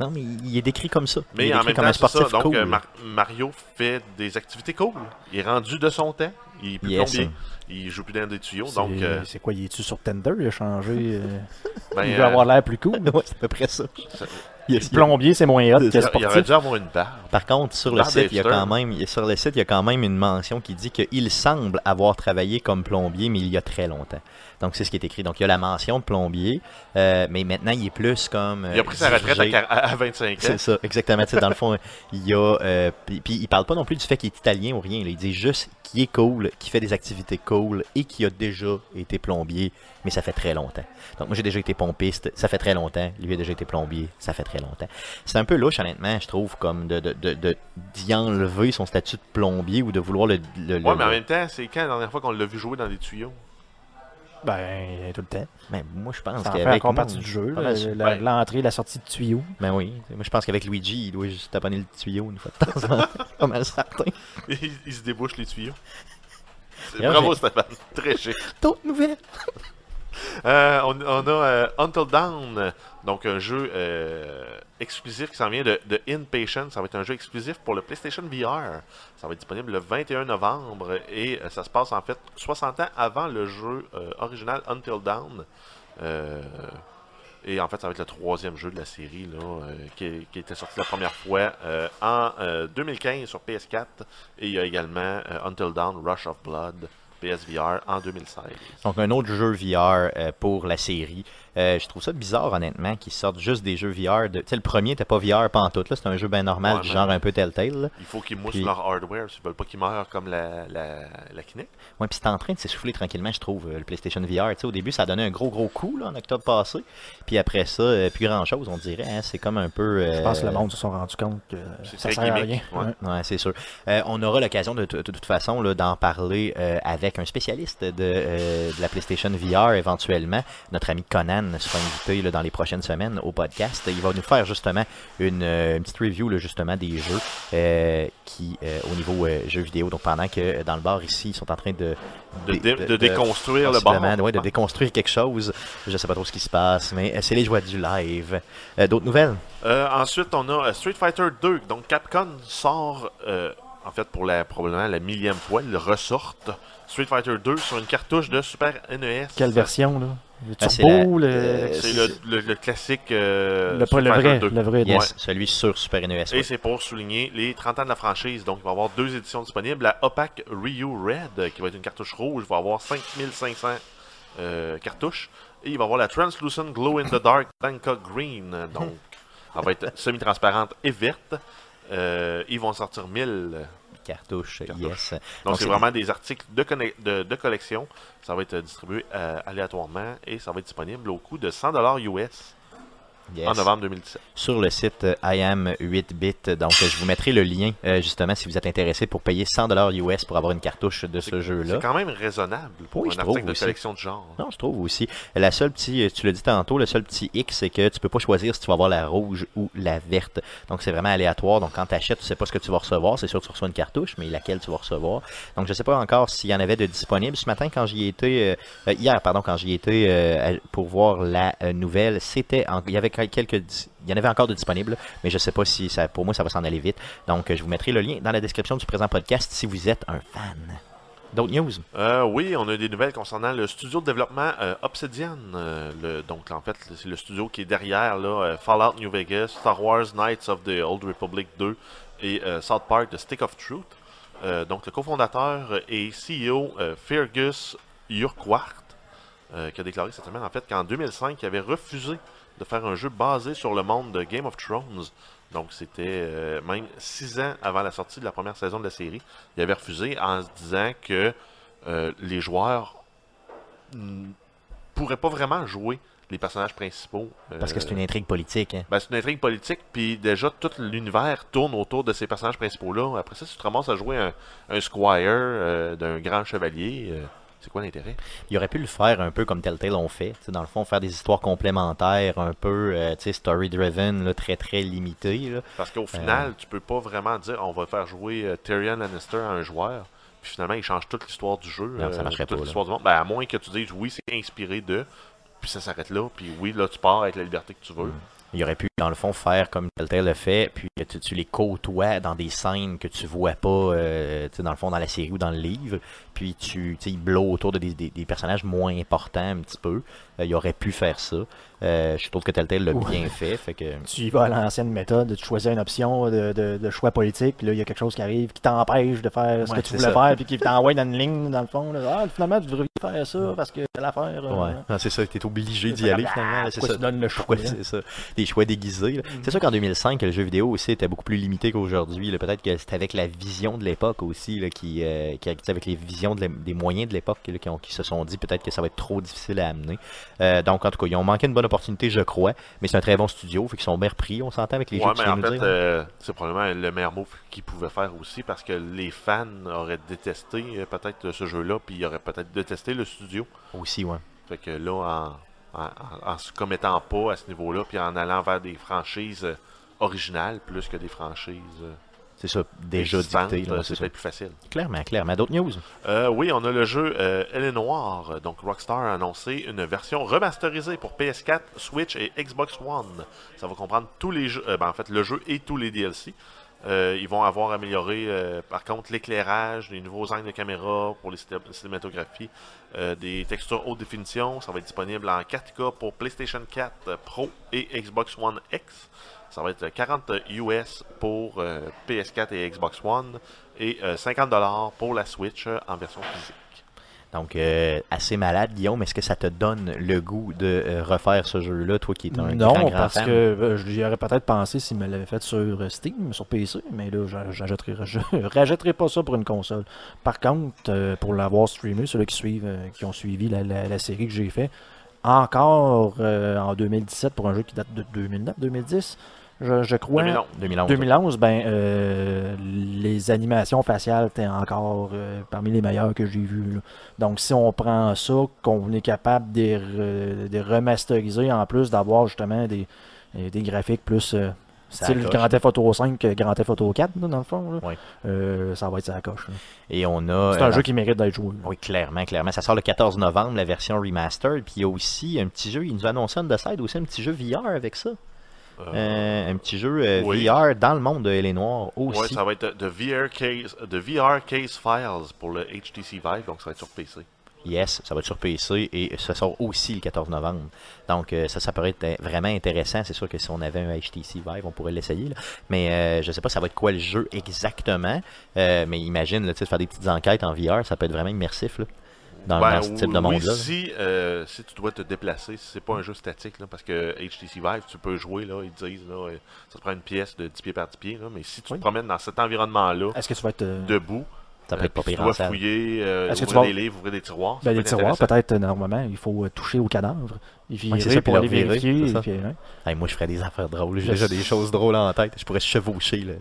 Non, mais il est décrit comme ça. il Mais est en décrit même comme temps, un ça. sportif Donc cool. euh, Mar- Mario fait des activités cool. Il est rendu de son temps. Il est plus Yes. plombier. Il joue plus dans des tuyaux. C'est Donc, euh, c'est quoi, il est-tu sur Tender? Il a changé. euh, ben, il veut euh, avoir l'air plus cool. ouais, c'est à peu près ça. ça- Yes, Plombier, c'est moins hot que il, il aurait sportif. dû avoir une barbe. Par contre, sur le site, il y a quand même, sur le site, il y a quand même une mention qui dit qu'il semble avoir travaillé comme plombier, mais il y a très longtemps. Donc c'est ce qui est écrit. Donc il y a la mention de plombier, euh, mais maintenant il est plus comme. Il a pris sa retraite à, dirigé- quar- à- à 25 ans. C'est ça, exactement. Dans le fond, il y a. euh, puis, puis il parle pas non plus du fait qu'il est italien ou rien. là. Il dit juste qu'il est cool, qu'il fait des activités cool et qu'il a déjà été plombier, mais ça fait très longtemps. Donc moi j'ai déjà été pompiste, ça fait très longtemps. Lui a déjà été plombier, ça fait très longtemps. C'est un peu louche, honnêtement, je trouve, comme de, de, de, de- d'y enlever son statut de plombier ou de vouloir le. le, le- Ouais, mais en le- même temps, c'est quand la dernière fois qu'on l'a vu jouer dans des tuyaux? Ben, tout le temps. Ben, moi je pense Ça en fait qu'avec. partie du jeu. sûr. la- L'entrée, la sortie de tuyau. Ben oui. Moi je pense qu'avec Luigi, il doit juste taponner le tuyau une fois de temps en temps. Pas mal certain. il, il se débouche les tuyaux. Bravo, Stéphane. Très chic. D'autres nouvelles. Euh, on, a euh, Until Dawn, donc un jeu euh, exclusif qui s'en vient de, de Inpatient. Ça va être un jeu exclusif pour le PlayStation VR. Ça va être disponible le 21 novembre et ça se passe en fait 60 ans avant le jeu original Until Dawn. Et en fait, ça va être le troisième jeu de la série là, qui, qui était sorti la première fois en euh, 2015 sur PS4. Et il y a également Until Dawn Rush of Blood PSVR en 2016. Donc un autre jeu VR euh, pour la série. Euh, je trouve ça bizarre honnêtement qu'ils sortent juste des jeux VR. De... Tu sais, le premier n'était pas VR pantoute, là, c'était un jeu bien normal, Ouais, du genre un peu Telltale. Là. Il faut qu'ils moussent Puis- leur hardware s'ils veulent pas qu'ils meurent comme la, la, la Kinect. Ouais, puis c'est en train de s'essouffler tranquillement, je trouve, euh, le PlayStation VR. Tu sais, au début, ça a donné un gros gros coup là, en octobre passé. Puis après ça, euh, plus grand chose, on dirait. hein, c'est comme un peu. euh, Je pense que le monde se sont rendu compte que C'est ça sert à rien. ouais. Ouais. C'est sûr. Euh, on aura l'occasion de, de- toute façon là, d'en parler euh, avec un spécialiste de, euh, de la PlayStation VR éventuellement. Notre ami Conan sera invité là, dans les prochaines semaines au podcast. Il va nous faire justement une, euh, une petite review là, justement des jeux euh, qui euh, au niveau euh, jeux vidéo. Donc pendant que dans le bar ici, ils sont en train de, De, dé- de déconstruire le bar. ouais, de déconstruire quelque chose. Je sais pas trop ce qui se passe, mais euh, c'est les joies du live. Euh, D'autres nouvelles? Euh, ensuite, on a euh, Street Fighter 2. Donc, Capcom sort, euh, en fait, pour la, probablement la millième fois, ils ressortent Street Fighter 2 sur une cartouche de Super NES. Quelle version, là? Le Ah, turbo, la- le... euh, C'est le, le- le classique euh, le, Fighter vrai, 2. le vrai. Yes, celui sur Super NES. Et ouais. c'est pour souligner les 30 ans de la franchise. Donc, il va y avoir deux éditions disponibles. La Opaque Ryu Red, euh, qui va être une cartouche rouge, va avoir 5500 euh, cartouches. Et il va y avoir la Translucent Glow in the Dark Bangkok Green. Donc, elle va être semi-transparente et verte. Euh, ils vont sortir 1000. Cartouche, Cartouche. yes. Donc, c'est vraiment des articles de, conne- de, de collection. Ça va être distribué euh, aléatoirement et ça va être disponible au coût de 100$ US yes. en novembre 2017. Sur le site euh, I am 8bit. Donc, euh, je vous mettrai le lien, euh, justement, si vous êtes intéressé pour payer 100$ US pour avoir une cartouche de ce jeu-là. C'est quand même raisonnable pour Oui, un je article de collection de genre. Non, je trouve aussi. La seule petit, euh, tu l'as dit tantôt, le seul petit X, c'est que tu peux pas choisir si tu vas avoir la rouge ou la verte. Donc c'est vraiment aléatoire. Donc quand tu achètes, tu sais pas ce que tu vas recevoir. C'est sûr que tu reçois une cartouche, mais laquelle tu vas recevoir. Donc je sais pas encore s'il y en avait de disponibles. Ce matin, quand j'y étais, euh, hier, pardon, quand j'y étais euh, pour voir la nouvelle, c'était, il y avait il y en avait encore de disponibles, mais je sais pas si ça, pour moi, ça va s'en aller vite. Donc je vous mettrai le lien dans la description du présent podcast si vous êtes un fan. D'autres news? Euh, oui, on a des nouvelles concernant le studio de développement euh, Obsidian. euh, donc, en fait, c'est le studio qui est derrière Fallout New Vegas, Star Wars Knights of the Old Republic 2 et South Park The Stick of Truth. Donc, le cofondateur et CEO Fergus Urquhart, qui a déclaré cette semaine en fait qu'en 2005, il avait refusé de faire un jeu basé sur le monde de Game of Thrones. Donc, c'était euh, même six ans avant la sortie de la première saison de la série. Il avait refusé en se disant que euh, les joueurs ne pourraient pas vraiment jouer les personnages principaux. Parce que c'est une intrigue politique. hein. Ben, c'est une intrigue politique, puis déjà tout l'univers tourne autour de ces personnages principaux-là. Après ça, si tu te ramasses à jouer un, un squire euh, d'un grand chevalier, euh, c'est quoi l'intérêt? Il aurait pu le faire un peu comme Telltale ont fait. Dans le fond, faire des histoires complémentaires, un peu euh, tu sais, story-driven, très très limité. là. Parce qu'au final, tu peux pas vraiment dire on va faire jouer euh, Tyrion Lannister à un joueur, puis finalement, il change toute l'histoire du jeu, Non, ça marcherait toute pas, là. l'histoire du monde. Ben, à moins que tu dises oui, c'est inspiré de, puis ça s'arrête là, puis oui, là, tu pars avec la liberté que tu veux. Mm. Il aurait pu, dans le fond, faire comme Telltale le fait, puis que tu, tu les côtoies dans des scènes que tu vois pas, euh, dans le fond, dans la série ou dans le livre, puis tu, tu sais, il blow autour de des personnages moins importants un petit peu. Euh, il aurait pu faire ça. Euh, je trouve que Telltale l'a bien fait, fait que... Tu y vas à l'ancienne méthode, tu choisis une option de, de- de choix politique, puis là, il y a quelque chose qui arrive qui t'empêche de faire ce Ouais, que tu voulais ça. faire, puis qui t'envoie dans une ligne, dans le fond. là. Ah, finalement, tu devrais faire ça parce que telle affaire. euh, Ouais, non, c'est ça, t'es obligé d'y aller finalement. ah, C'est ça. tu donnes le choix, c'est ça? Des choix déguisés. là. C'est sûr qu'en 2005, le jeu vidéo aussi était beaucoup plus limité qu'aujourd'hui. Peut-être que c'était avec la vision de l'époque aussi, là, qui, euh, qui- tu avec les visions de des moyens de l'époque qui, qui se sont dit peut-être que ça va être trop difficile à amener. Euh, donc, en tout cas, ils ont manqué une bonne opportunité, je crois. Mais c'est un très bon studio, fait qu'ils sont bien repris. On s'entend avec les Ouais, jeux mais en de fait, dire. euh, c'est probablement le meilleur move qu'ils pouvaient faire aussi parce que les fans auraient détesté euh, peut-être ce jeu-là, puis ils auraient peut-être détesté le studio. Aussi, ouais. Fait que là, en, en, en- en se commettant pas à ce niveau-là, puis en allant vers des franchises euh, originales plus que des franchises C'est ça, déjà dicté. euh, c'est peut-être plus facile. Clairement, clairement. D'autres news? Euh, oui, on a le jeu euh, Elle est Noire. Donc, Rockstar a annoncé une version remasterisée pour PS4, Switch et Xbox One. Ça va comprendre tous les jeux, euh, ben, en fait, le jeu et tous les DLC. Euh, ils vont avoir amélioré, euh, par contre, l'éclairage, des nouveaux angles de caméra pour les ciné- cinématographies, euh, des textures haute définition. Ça va être disponible en 4K pour PlayStation 4 Pro et Xbox One X. Ça va être 40 US pour euh, PS4 et Xbox One et euh, 50$ pour la Switch euh, en version physique. Donc, euh, assez malade, Guillaume. Est-ce que ça te donne le goût de euh, refaire ce jeu-là, toi qui es un grand, Non, grand parce fan? que euh, j'y aurais peut-être pensé s'il me l'avait fait sur euh, Steam, sur PC, mais là, je rachèterai pas ça pour une console. Par contre, euh, pour l'avoir streamé, ceux-là qui suivent, euh, qui ont suivi la, la- la série que j'ai fait, encore euh, en 2017 pour un jeu qui date de 2009, 2010, je, je crois. 2011. 2011. 2011, ben, euh, les animations faciales étaient encore euh, parmi les meilleures que j'ai vues. là. Donc, si on prend ça, qu'on est capable de, de remasteriser, en plus d'avoir justement des, euh, des graphiques plus euh, style coche. Grand Theft Auto 5 que Grand Theft Auto 4, là, dans le fond, là, Oui. euh, ça va être ça coche. là. Et on a. C'est un jeu qui mérite d'être joué. Oui, clairement, clairement. Ça sort le 14 novembre, la version remastered. Puis il y a aussi un petit jeu, il nous a annoncé on the side aussi un petit jeu VR avec ça. Euh, Euh, un petit jeu euh, oui. VR dans le monde de Hélène Noire aussi. ouais, ça va être de VR Case, de VR Case Files pour le HTC Vive, donc ça va être sur PC. Yes, ça va être sur PC et ça sort aussi le 14 novembre. Donc euh, ça, ça pourrait être vraiment intéressant. C'est sûr que si on avait un HTC Vive, on pourrait l'essayer. Mais euh, je sais pas ça va être quoi le jeu exactement? Euh, mais imagine, là, sais, faire des petites enquêtes en VR, ça peut être vraiment immersif là, dans, Ben, dans ce type de monde-là. Si, euh, si tu dois te déplacer, si c'est pas un jeu statique, là, parce que HTC Vive, tu peux jouer, là, ils disent, là, euh, ça te prend une pièce de 10 pieds par 10 pieds, là, mais si tu Oui. te promènes dans cet environnement-là, Est-ce que tu vas être. euh, debout, Ça peut être pas puis pire tu dois fouiller, euh, Est-ce que tu ouvrir vas- des livres, ouvrir des tiroirs, ben, les tiroirs, peut-être, normalement, il faut toucher au cadavre. Virer ça, puis pour le aller vérifier. puis, hein. Hey, moi, je ferais des affaires drôles. J'ai déjà des choses drôles en tête. Je pourrais chevaucher. Là.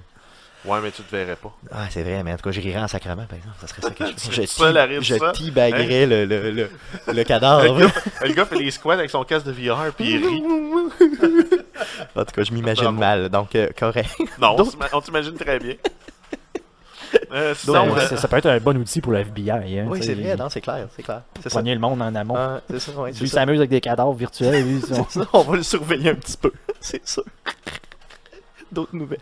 Ouais, mais tu te verrais pas. Ah, c'est vrai, mais en tout cas, je rirais en sacrement, par exemple. Ça serait ça que je Je, je ça. teabaguerais le, le, le, le Le cadavre. gars, le gars fait des squats avec son casque de VR, puis il rit. En tout cas, je m'imagine mal. Donc, euh, correct. Non, on t'imagine très bien. Euh, sinon, euh, euh, ça, ça peut être un bon outil pour le FBI. Hein, Oui, c'est vrai, non, c'est clair, c'est clair. Soigner le monde en amont. Ah, c'est ça, ouais, Lui s'amuse avec des cadavres virtuels. lui, ça, On va le surveiller un petit peu, c'est sûr. D'autres nouvelles.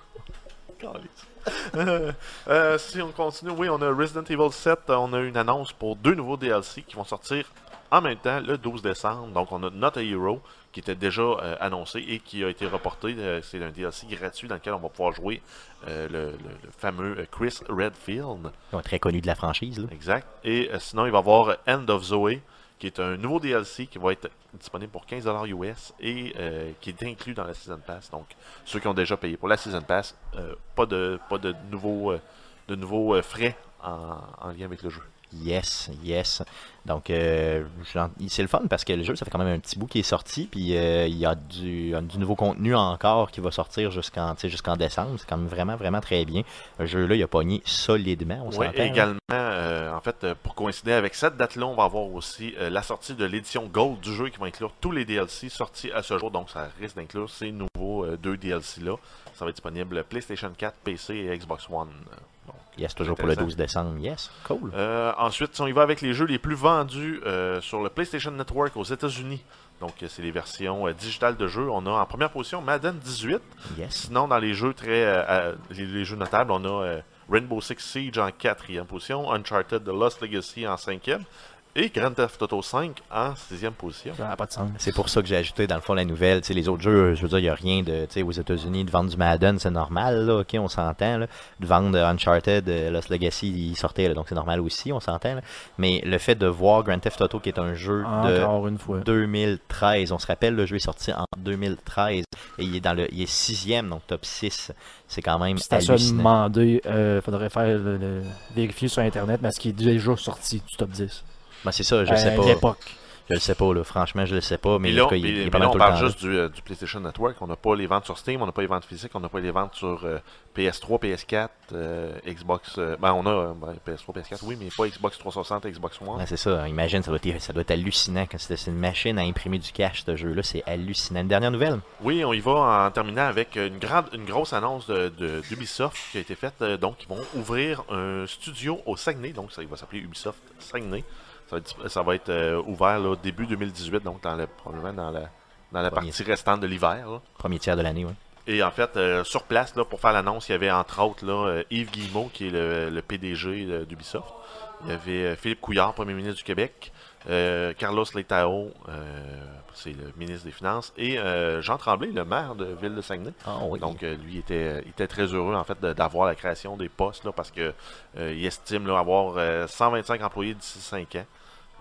Euh, euh, si on continue, oui, on a Resident Evil 7. euh, On a une annonce pour deux nouveaux DLC qui vont sortir en même temps le 12 décembre. Donc, on a Not a Hero qui était déjà euh, annoncé et qui a été reporté. C'est un DLC gratuit dans lequel on va pouvoir jouer euh, le, le- le fameux Chris Redfield. Très connus de la franchise, là. Exact. Et sinon, il va y avoir End of Zoe, qui est un nouveau DLC qui va être disponible pour 15$ US et euh, qui est inclus dans la Season Pass. Donc, ceux qui ont déjà payé pour la Season Pass, euh, pas de pas nouveaux, euh, frais en lien avec le jeu. Yes, yes. Donc, euh, c'est le fun parce que le jeu, ça fait quand même un petit bout qui est sorti. Puis, euh, il y a du, du nouveau contenu encore qui va sortir jusqu'en décembre. C'est quand même vraiment, vraiment très bien. Le jeu-là, il a pogné solidement. On Oui, là. également, euh, en fait, pour coïncider avec cette date-là, on va avoir aussi la sortie de l'édition Gold du jeu qui va inclure tous les DLC sortis à ce jour. Donc, ça risque d'inclure ces nouveaux deux DLC-là. Ça va être disponible PlayStation 4, PC et Xbox One. Yes, toujours pour le Intéressant. 12 décembre. Yes, cool. Euh, ensuite, si on y va avec les jeux les plus vendus euh, sur le PlayStation Network aux États-Unis, donc euh, c'est les versions euh, digitales de jeux, on a en première position Madden 18. Yes. Sinon, dans les jeux très les, les jeux notables, on a Rainbow Six Siege en quatrième position, Uncharted The Lost Legacy en cinquième et Grand Theft Auto 5 en sixième position. Ça n'a pas de sens. C'est pour ça que j'ai ajouté dans le fond la nouvelle. Tu sais, les autres jeux, je veux dire, il n'y a rien de. Tu sais, aux États-Unis, de vendre du Madden, c'est normal, là, ok, on s'entend. là. De vendre Uncharted, euh, Lost Legacy, il sortait, là, donc c'est normal aussi, on s'entend. là. Mais le fait de voir Grand Theft Auto, qui est un jeu de Encore une fois. 2013, on se rappelle, le jeu est sorti en 2013 et il est dans le, il est sixième, donc top 6. C'est quand même t'as ça hallucinant. demandé, euh, faudrait faire le, le- vérifier sur internet, mais ce qui est déjà sorti du top 10. Ben, c'est ça, je à sais pas. l'époque. Je le sais pas, là. Franchement, je le sais pas, mais là, tout cas, il, mais- il est mais là, on tout le parle temps, juste du, euh, du PlayStation Network. On n'a pas les ventes sur Steam, on n'a pas les ventes physiques, on n'a pas les ventes sur euh, PS3, PS4, euh, Xbox. euh, ben, on a euh, ben, PS3, PS4, oui, mais pas Xbox 360, Xbox One. Ouais, c'est ça, imagine, ça doit, être, ça doit être hallucinant quand c'est une machine à imprimer du cash, ce jeu-là, c'est hallucinant. Une dernière nouvelle? Oui, on y va en terminant avec une, grande, une grosse annonce de, de- d'Ubisoft qui a été faite. euh, donc, ils vont ouvrir un studio au Saguenay. Donc, ça il va s'appeler Ubisoft Saguenay. Ça va être, ça va être, euh, ouvert là, début 2018, donc dans le, probablement dans la, dans la Premier. partie restante de l'hiver. là. Premier tiers de l'année, oui. Et en fait, euh, sur place, là, pour faire l'annonce, il y avait entre autres là, euh, Yves Guillemot, qui est le, le PDG d'Ubisoft. Il y avait Philippe Couillard, premier ministre du Québec. euh, Carlos Letao, euh, c'est le ministre des Finances. Et euh, Jean Tremblay, le maire de Ville de Saguenay. Ah oui. Donc, lui était, il était très heureux en fait d'avoir la création des postes là, parce que euh, il estime là, avoir euh, 125 employés d'ici 5 ans.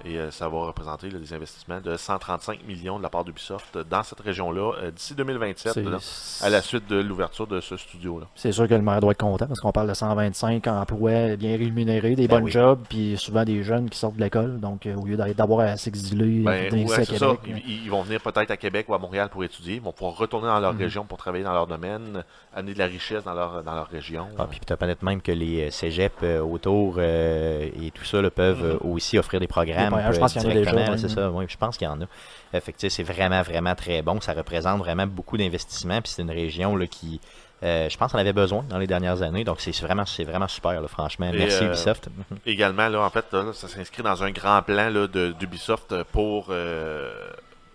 Et euh, ça va représenter là, des investissements de 135 millions de la part d'Ubisoft dans cette région-là euh, d'ici 2027, C'est- là, à la suite de l'ouverture de ce studio-là. C'est sûr que le maire doit être content parce qu'on parle de 125 emplois bien rémunérés, des Ben bonnes oui. jobs, puis souvent des jeunes qui sortent de l'école. Donc, euh, au lieu d'avoir à s'exiler, Ben, ouais, à ça. Ils, ils vont venir peut-être à Québec ou à Montréal pour étudier. Ils vont pouvoir retourner dans leur Mhm. région pour travailler dans leur domaine, amener de la richesse dans leur, dans leur région. Ah, puis peut-être même que les cégeps euh, autour euh, et tout ça là, peuvent euh, aussi offrir des programmes. Je pense qu'il y en a déjà, c'est ça, oui, je pense qu'il y en a. Euh, fait que, tu sais, c'est vraiment, vraiment très bon. Ça représente vraiment beaucoup d'investissements. Puis c'est une région là, qui, euh, je pense, en avait besoin dans les dernières années. Donc c'est vraiment, c'est vraiment super, là, franchement. Et, Merci euh, Ubisoft. Également, là, en fait, là, ça s'inscrit dans un grand plan là, de- d'Ubisoft pour, euh,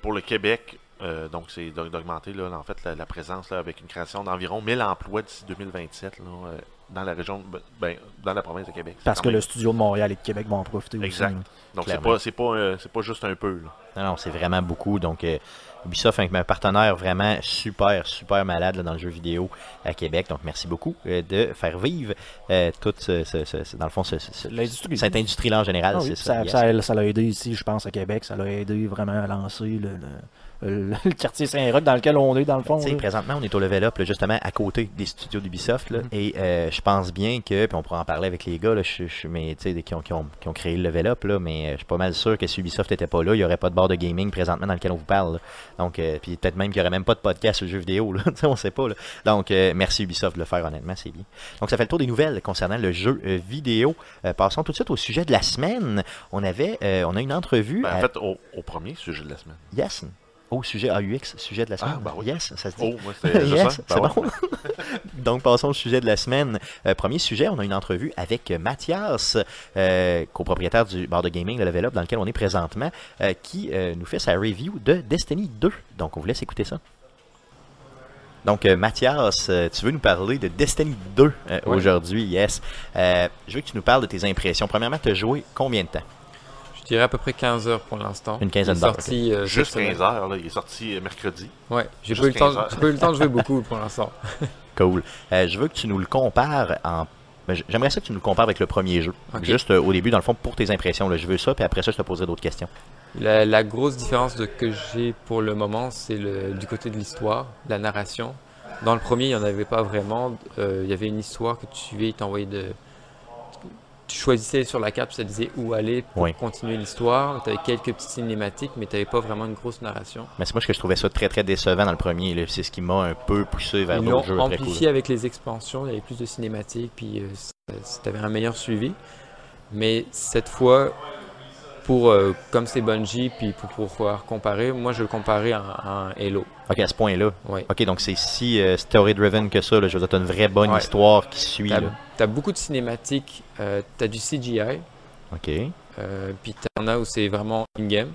pour le Québec. Euh, donc, c'est d'aug- d'augmenter là, en fait, la, la présence là, avec une création d'environ 1000 emplois d'ici 2027 là, euh, dans la région, ben, dans la province de Québec. Parce que même- le studio de Montréal et de Québec vont en profiter aussi. Exact. là. Donc, c'est pas, c'est pas, euh, c'est pas juste un peu. Là. Non, non, c'est vraiment beaucoup. Donc, euh, Ubisoft avec un partenaire vraiment super, super malade là, dans le jeu vidéo à Québec. Donc, merci beaucoup euh, de faire vivre euh, toute, ce, ce- ce- ce- dans le fond, ce- ce- L'industrie. cette industrie-là en général. Ah oui, c'est ça. ça, yes. ça, ça l'a aidé ici, je pense, à Québec. Ça l'a aidé vraiment à lancer le, le, le- le quartier Saint-Roch dans lequel on est, dans le fond. Tu sais, là. présentement, on est au level up, là, justement, à côté des studios d'Ubisoft. là, Mhm. Et euh, je pense bien que, puis on pourra en parler avec les gars, là, je, je- mais, tu sais, qui, ont, qui, ont, qui ont créé le level up, là, mais euh, je suis pas mal sûr que si Ubisoft n'était pas là, il n'y aurait pas de bar de gaming présentement dans lequel on vous parle. là. Donc, euh, puis peut-être même qu'il n'y aurait même pas de podcast sur le jeu vidéo. Là, Tu sais, on sait pas. là. Donc, euh, merci Ubisoft de le faire, honnêtement, c'est bien. Donc, ça fait le tour des nouvelles concernant le jeu euh, vidéo. Euh, passons tout de suite au sujet de la semaine. On avait, euh, on a une entrevue. Ben, à- en fait, au, au premier sujet de la semaine. Yes. Au sujet AUX, sujet de la semaine. Ah, oui. Yes, ça se dit. Oh, moi, c'était juste Yes, ça. c'est ouais. bon. Donc, passons au sujet de la semaine. Euh, premier sujet, on a une entrevue avec Mathias, euh, copropriétaire du bar de gaming de Level Up dans lequel on est présentement, euh, qui nous fait sa review de Destiny 2. Donc, on vous laisse écouter ça. Donc, Mathias, tu veux nous parler de Destiny 2 euh, Ouais. aujourd'hui, yes. Je veux que tu nous parles de tes impressions. Premièrement, tu as joué combien de temps? Je dirais à peu près 15 heures pour l'instant. Une quinzaine Il est d'heures, sorti, euh, Juste cette semaine. 15 heures, là, il est sorti euh, mercredi. Ouais, j'ai pas, eu le temps- 15 heures. j'ai pas eu le temps de jouer beaucoup pour l'instant. Cool. Euh, je veux que tu nous le compares en. ben, J'aimerais ça que tu nous le compares avec le premier jeu. Juste euh, au début, dans le fond, pour tes impressions. là. Je veux ça, puis après ça, je te poserai d'autres questions. La, la grosse différence de, que j'ai pour le moment, c'est le, du côté de l'histoire, de la narration. Dans le premier, il n'y en avait pas vraiment. Euh, il y avait une histoire que tu suivais, il t'envoyait de. Tu choisissais sur la carte, ça disait où aller pour Oui. continuer l'histoire. Tu avais quelques petites cinématiques, mais tu n'avais pas vraiment une grosse narration. Mais c'est moi ce que je trouvais ça très très décevant dans le premier. C'est ce qui m'a un peu poussé vers d'autres jeux amplifié avec les expansions, il y avait plus de cinématiques, puis tu avais un meilleur suivi. Mais cette fois, pour, euh, comme c'est Bungie, puis pour, pour pouvoir comparer, moi je le comparais à, à un Halo. Ok, à ce point-là. Ouais. Ok, donc c'est si euh, story-driven que ça. Là, je veux dire, t'as une vraie bonne Ouais. histoire qui suit. T'as Là. as beaucoup de cinématiques, euh, t'as du CGI, Ok. euh, puis t'en as où c'est vraiment in-game.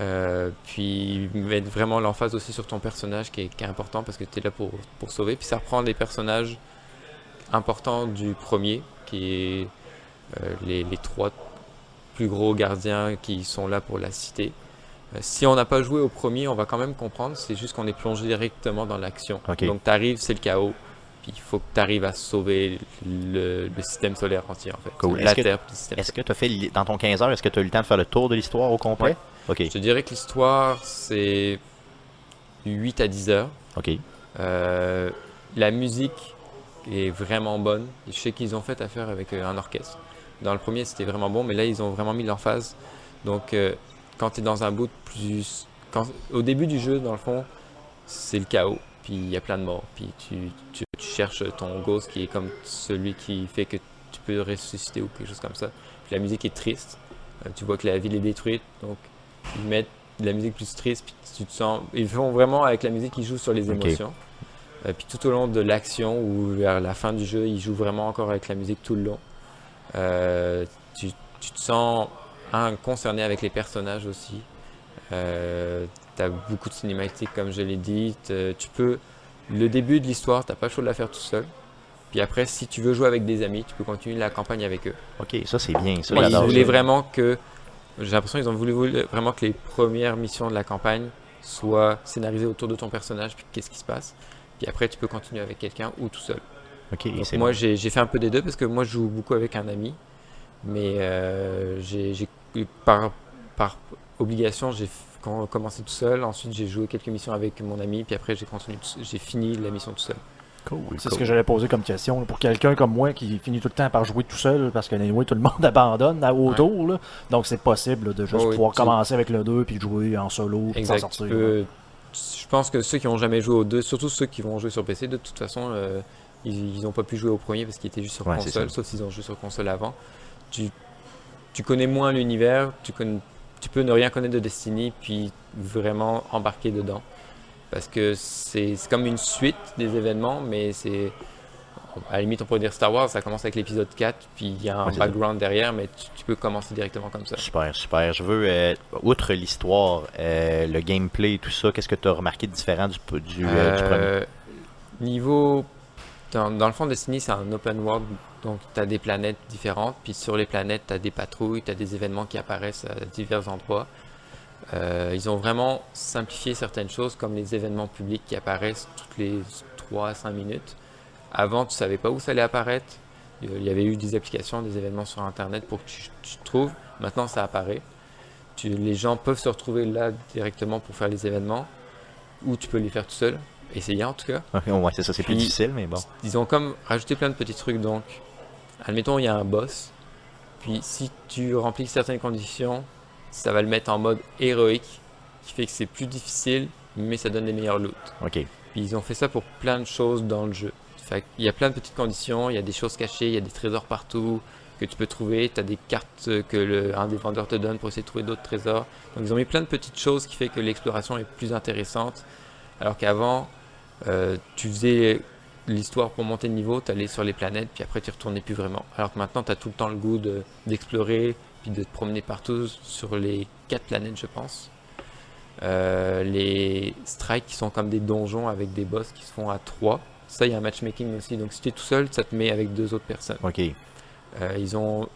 Euh, puis mettre vraiment l'emphase aussi sur ton personnage qui est, qui est important parce que tu es là pour, pour sauver. Puis ça reprend des personnages importants du premier, qui est euh, les, les trois plus gros gardiens qui sont là pour la cité. Euh, si on n'a pas joué au premier, on va quand même comprendre, c'est juste qu'on est plongé directement dans l'action. Donc tu arrives, c'est le chaos, puis il faut que tu arrives à sauver le, le système solaire entier en fait. Cool. La Est-ce que- Terre, puis le système Est-ce que tu as fait, dans ton 15 heures, est-ce que tu as eu le temps de faire le tour de l'histoire au complet? Ouais. Je te dirais que l'histoire, c'est 8 à 10 heures. Ok. Euh, la musique est vraiment bonne. Je sais qu'ils ont fait affaire avec euh, un orchestre. Dans le premier, c'était vraiment bon, mais là, ils ont vraiment mis l'emphase. Donc, euh, quand tu es dans un bout plus. Quand, au début du jeu, dans le fond, c'est le chaos. Puis il y a plein de morts. Puis tu, tu, tu cherches ton ghost qui est comme celui qui fait que tu peux ressusciter ou quelque chose comme ça. Puis la musique est triste. Euh, tu vois que la ville est détruite. Donc, ils mettent de la musique plus triste. Puis tu te sens. Ils font vraiment avec la musique, ils jouent sur les émotions. Euh, puis tout au long de l'action ou vers la fin du jeu, ils jouent vraiment encore avec la musique tout le long. Euh, tu, tu te sens un, concerné avec les personnages aussi. Euh, tu as beaucoup de cinématiques, comme je l'ai dit. Tu peux. Le début de l'histoire, t'as pas le choix de la faire tout seul. Puis après, si tu veux jouer avec des amis, tu peux continuer la campagne avec eux. Ok, ça c'est bien. Ça, ils voulaient vraiment que. J'ai l'impression qu'ils ont voulu vraiment que les premières missions de la campagne soient scénarisées autour de ton personnage, puis qu'est-ce qui se passe. Puis après, tu peux continuer avec quelqu'un ou tout seul. Ok, Donc c'est moi, j'ai fait un peu des deux parce que moi, je joue beaucoup avec un ami. Mais euh, j'ai par, par obligation, j'ai commencé tout seul. Ensuite, j'ai joué quelques missions avec mon ami. Puis après, j'ai continué, tout- j'ai fini la mission tout seul. Cool, C'est cool. ce que j'allais poser comme question. là. Pour quelqu'un comme moi qui finit tout le temps par jouer tout seul, parce que anyway, tout le monde abandonne à autour. là. Donc c'est possible là, de juste Oh oui, pouvoir tu- commencer avec le 2 puis de jouer en solo puis Exact. sortir. peux- je pense que ceux qui n'ont jamais joué aux deux, surtout ceux qui vont jouer sur PC, de toute façon, euh, ils n'ont pas pu jouer au premier parce qu'il était juste sur Ouais, console, sauf s'ils ont joué sur console avant. Tu, tu connais moins l'univers, tu, connais- tu peux ne rien connaître de Destiny, puis vraiment embarquer dedans. Parce que c'est comme une suite des événements, mais c'est. À la limite, on pourrait dire Star Wars, ça commence avec l'épisode 4, puis il y a un Ouais, background derrière, mais tu, tu peux commencer directement comme ça. Super, super. Je veux, euh, outre l'histoire, euh, le gameplay et tout ça, qu'est-ce que tu as remarqué de différent du, du, euh, du premier? Niveau. Dans, le fond, Destiny, c'est un open world, donc tu as des planètes différentes, puis sur les planètes, tu as des patrouilles, tu as des événements qui apparaissent à divers endroits. Euh, ils ont vraiment simplifié certaines choses, comme les événements publics qui apparaissent toutes les 3 à 5 minutes. Avant, tu savais pas où ça allait apparaître. Il y avait eu des applications, des événements sur Internet pour que tu, tu trouves. Maintenant, ça apparaît. Les gens peuvent se retrouver là directement pour faire les événements, ou tu peux les faire tout seul. Essayer en tout cas. ouais, c'est ça, c'est plus difficile, mais bon. Ils ont comme rajouté plein de petits trucs. Donc, admettons, il y a un boss. Puis, si tu remplis certaines conditions, ça va le mettre en mode héroïque, qui fait que c'est plus difficile, mais ça donne des meilleurs loots. Ok. Puis, ils ont fait ça pour plein de choses dans le jeu. Fait il y a plein de petites conditions, il y a des choses cachées, il y a des trésors partout que tu peux trouver. Tu as des cartes que le, un des vendeurs te donne pour essayer de trouver d'autres trésors. Donc, ils ont mis plein de petites choses qui fait que l'exploration est plus intéressante. Alors qu'avant, euh, tu faisais l'histoire pour monter de niveau, tu allais sur les planètes, puis après tu retournais plus vraiment. Alors que maintenant, tu as tout le temps le goût de- d'explorer, puis de te promener partout sur les quatre planètes, je pense. Euh, les strikes qui sont comme des donjons avec des boss qui se font à 3. Ça, il y a un matchmaking aussi. Donc si tu es tout seul, ça te met avec deux autres personnes. Ok. Euh, ils ont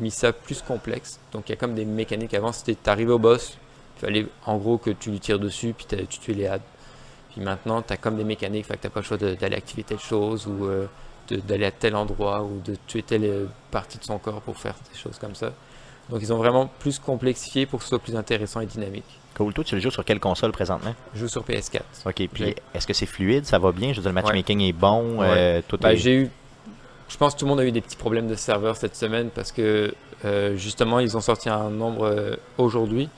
mis ça plus complexe. Donc il y a comme des mécaniques. Avant, c'était t'arrivais au boss, il fallait en gros que tu lui tires dessus, puis tu tues les. Puis maintenant, tu as comme des mécaniques, fait que tu pas le choix d'aller activer telle chose, ou euh, d'aller à tel endroit, ou de tuer telle euh, partie de son corps pour faire des choses comme ça. Donc ils ont vraiment plus complexifié pour que ce soit plus intéressant et dynamique. Cool. Toi, tu le joues sur quelle console présentement? Je joue sur PS4. Ok. Puis est-ce que c'est fluide? Ça va bien? Je veux dire, le matchmaking est bon Ouais. euh, tout Bah, est- j'ai eu, je pense que tout le monde a eu des petits problèmes de serveur cette semaine parce que euh, justement ils ont sorti un nombre euh, aujourd'hui.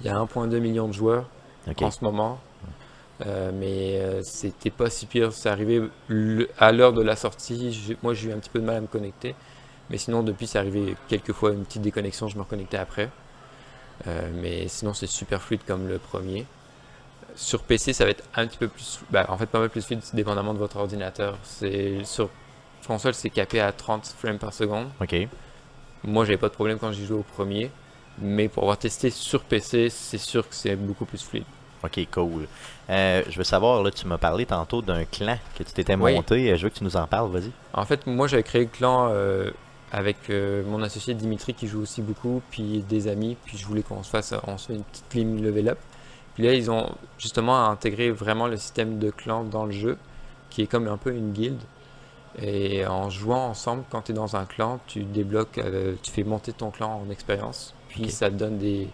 Il y a 1,2 million de joueurs en ce moment. Euh, mais euh, c'était pas si pire. C'est arrivé le- à l'heure de la sortie. Moi j'ai eu un petit peu de mal à me connecter. Mais sinon depuis c'est arrivé quelques fois une petite déconnexion. Je me reconnectais après. Euh, mais sinon, c'est super fluide comme le premier. Sur PC, ça va être un petit peu plus, bah, en fait, pas mal plus fluide, dépendamment de votre ordinateur. C'est sur console, c'est capé à 30 frames par seconde. OK. Moi, j'avais pas de problème quand j'y jouais au premier, mais pour avoir testé sur PC, c'est sûr que c'est beaucoup plus fluide. OK, cool. Euh, je veux savoir, là, tu m'as parlé tantôt d'un clan que tu t'étais Oui. monté. Euh, Je veux que tu nous en parles, vas-y. En fait, moi, j'avais créé le clan euh, avec euh, mon associé Dimitri qui joue aussi beaucoup, puis des amis, puis je voulais qu'on se fasse, on se fait une petite team level up. Puis là, ils ont justement intégré vraiment le système de clan dans le jeu, qui est comme un peu une guilde. Et en jouant ensemble, quand tu es dans un clan, tu débloques, tu fais monter ton clan en expérience, puis ça te donne des,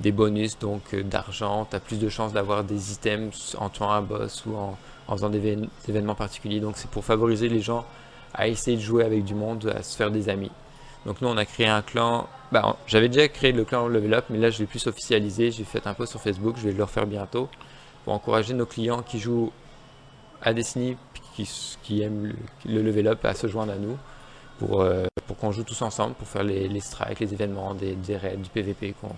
des bonus, donc euh, d'argent, tu as plus de chances d'avoir des items en tuant un boss ou en, faisant des, évén- des événements particuliers. Donc c'est pour favoriser les gens à essayer de jouer avec du monde, à se faire des amis. Donc nous on a créé un clan, bah, j'avais déjà créé le clan Level Up, mais là je l'ai plus officialisé, j'ai fait un post sur Facebook, je vais le refaire bientôt, pour encourager nos clients qui jouent à Destiny, qui, qui aiment le, le Level Up à se joindre à nous, pour, euh, pour qu'on joue tous ensemble, pour faire les, strikes, les événements, des, des raids, du PVP, qu'on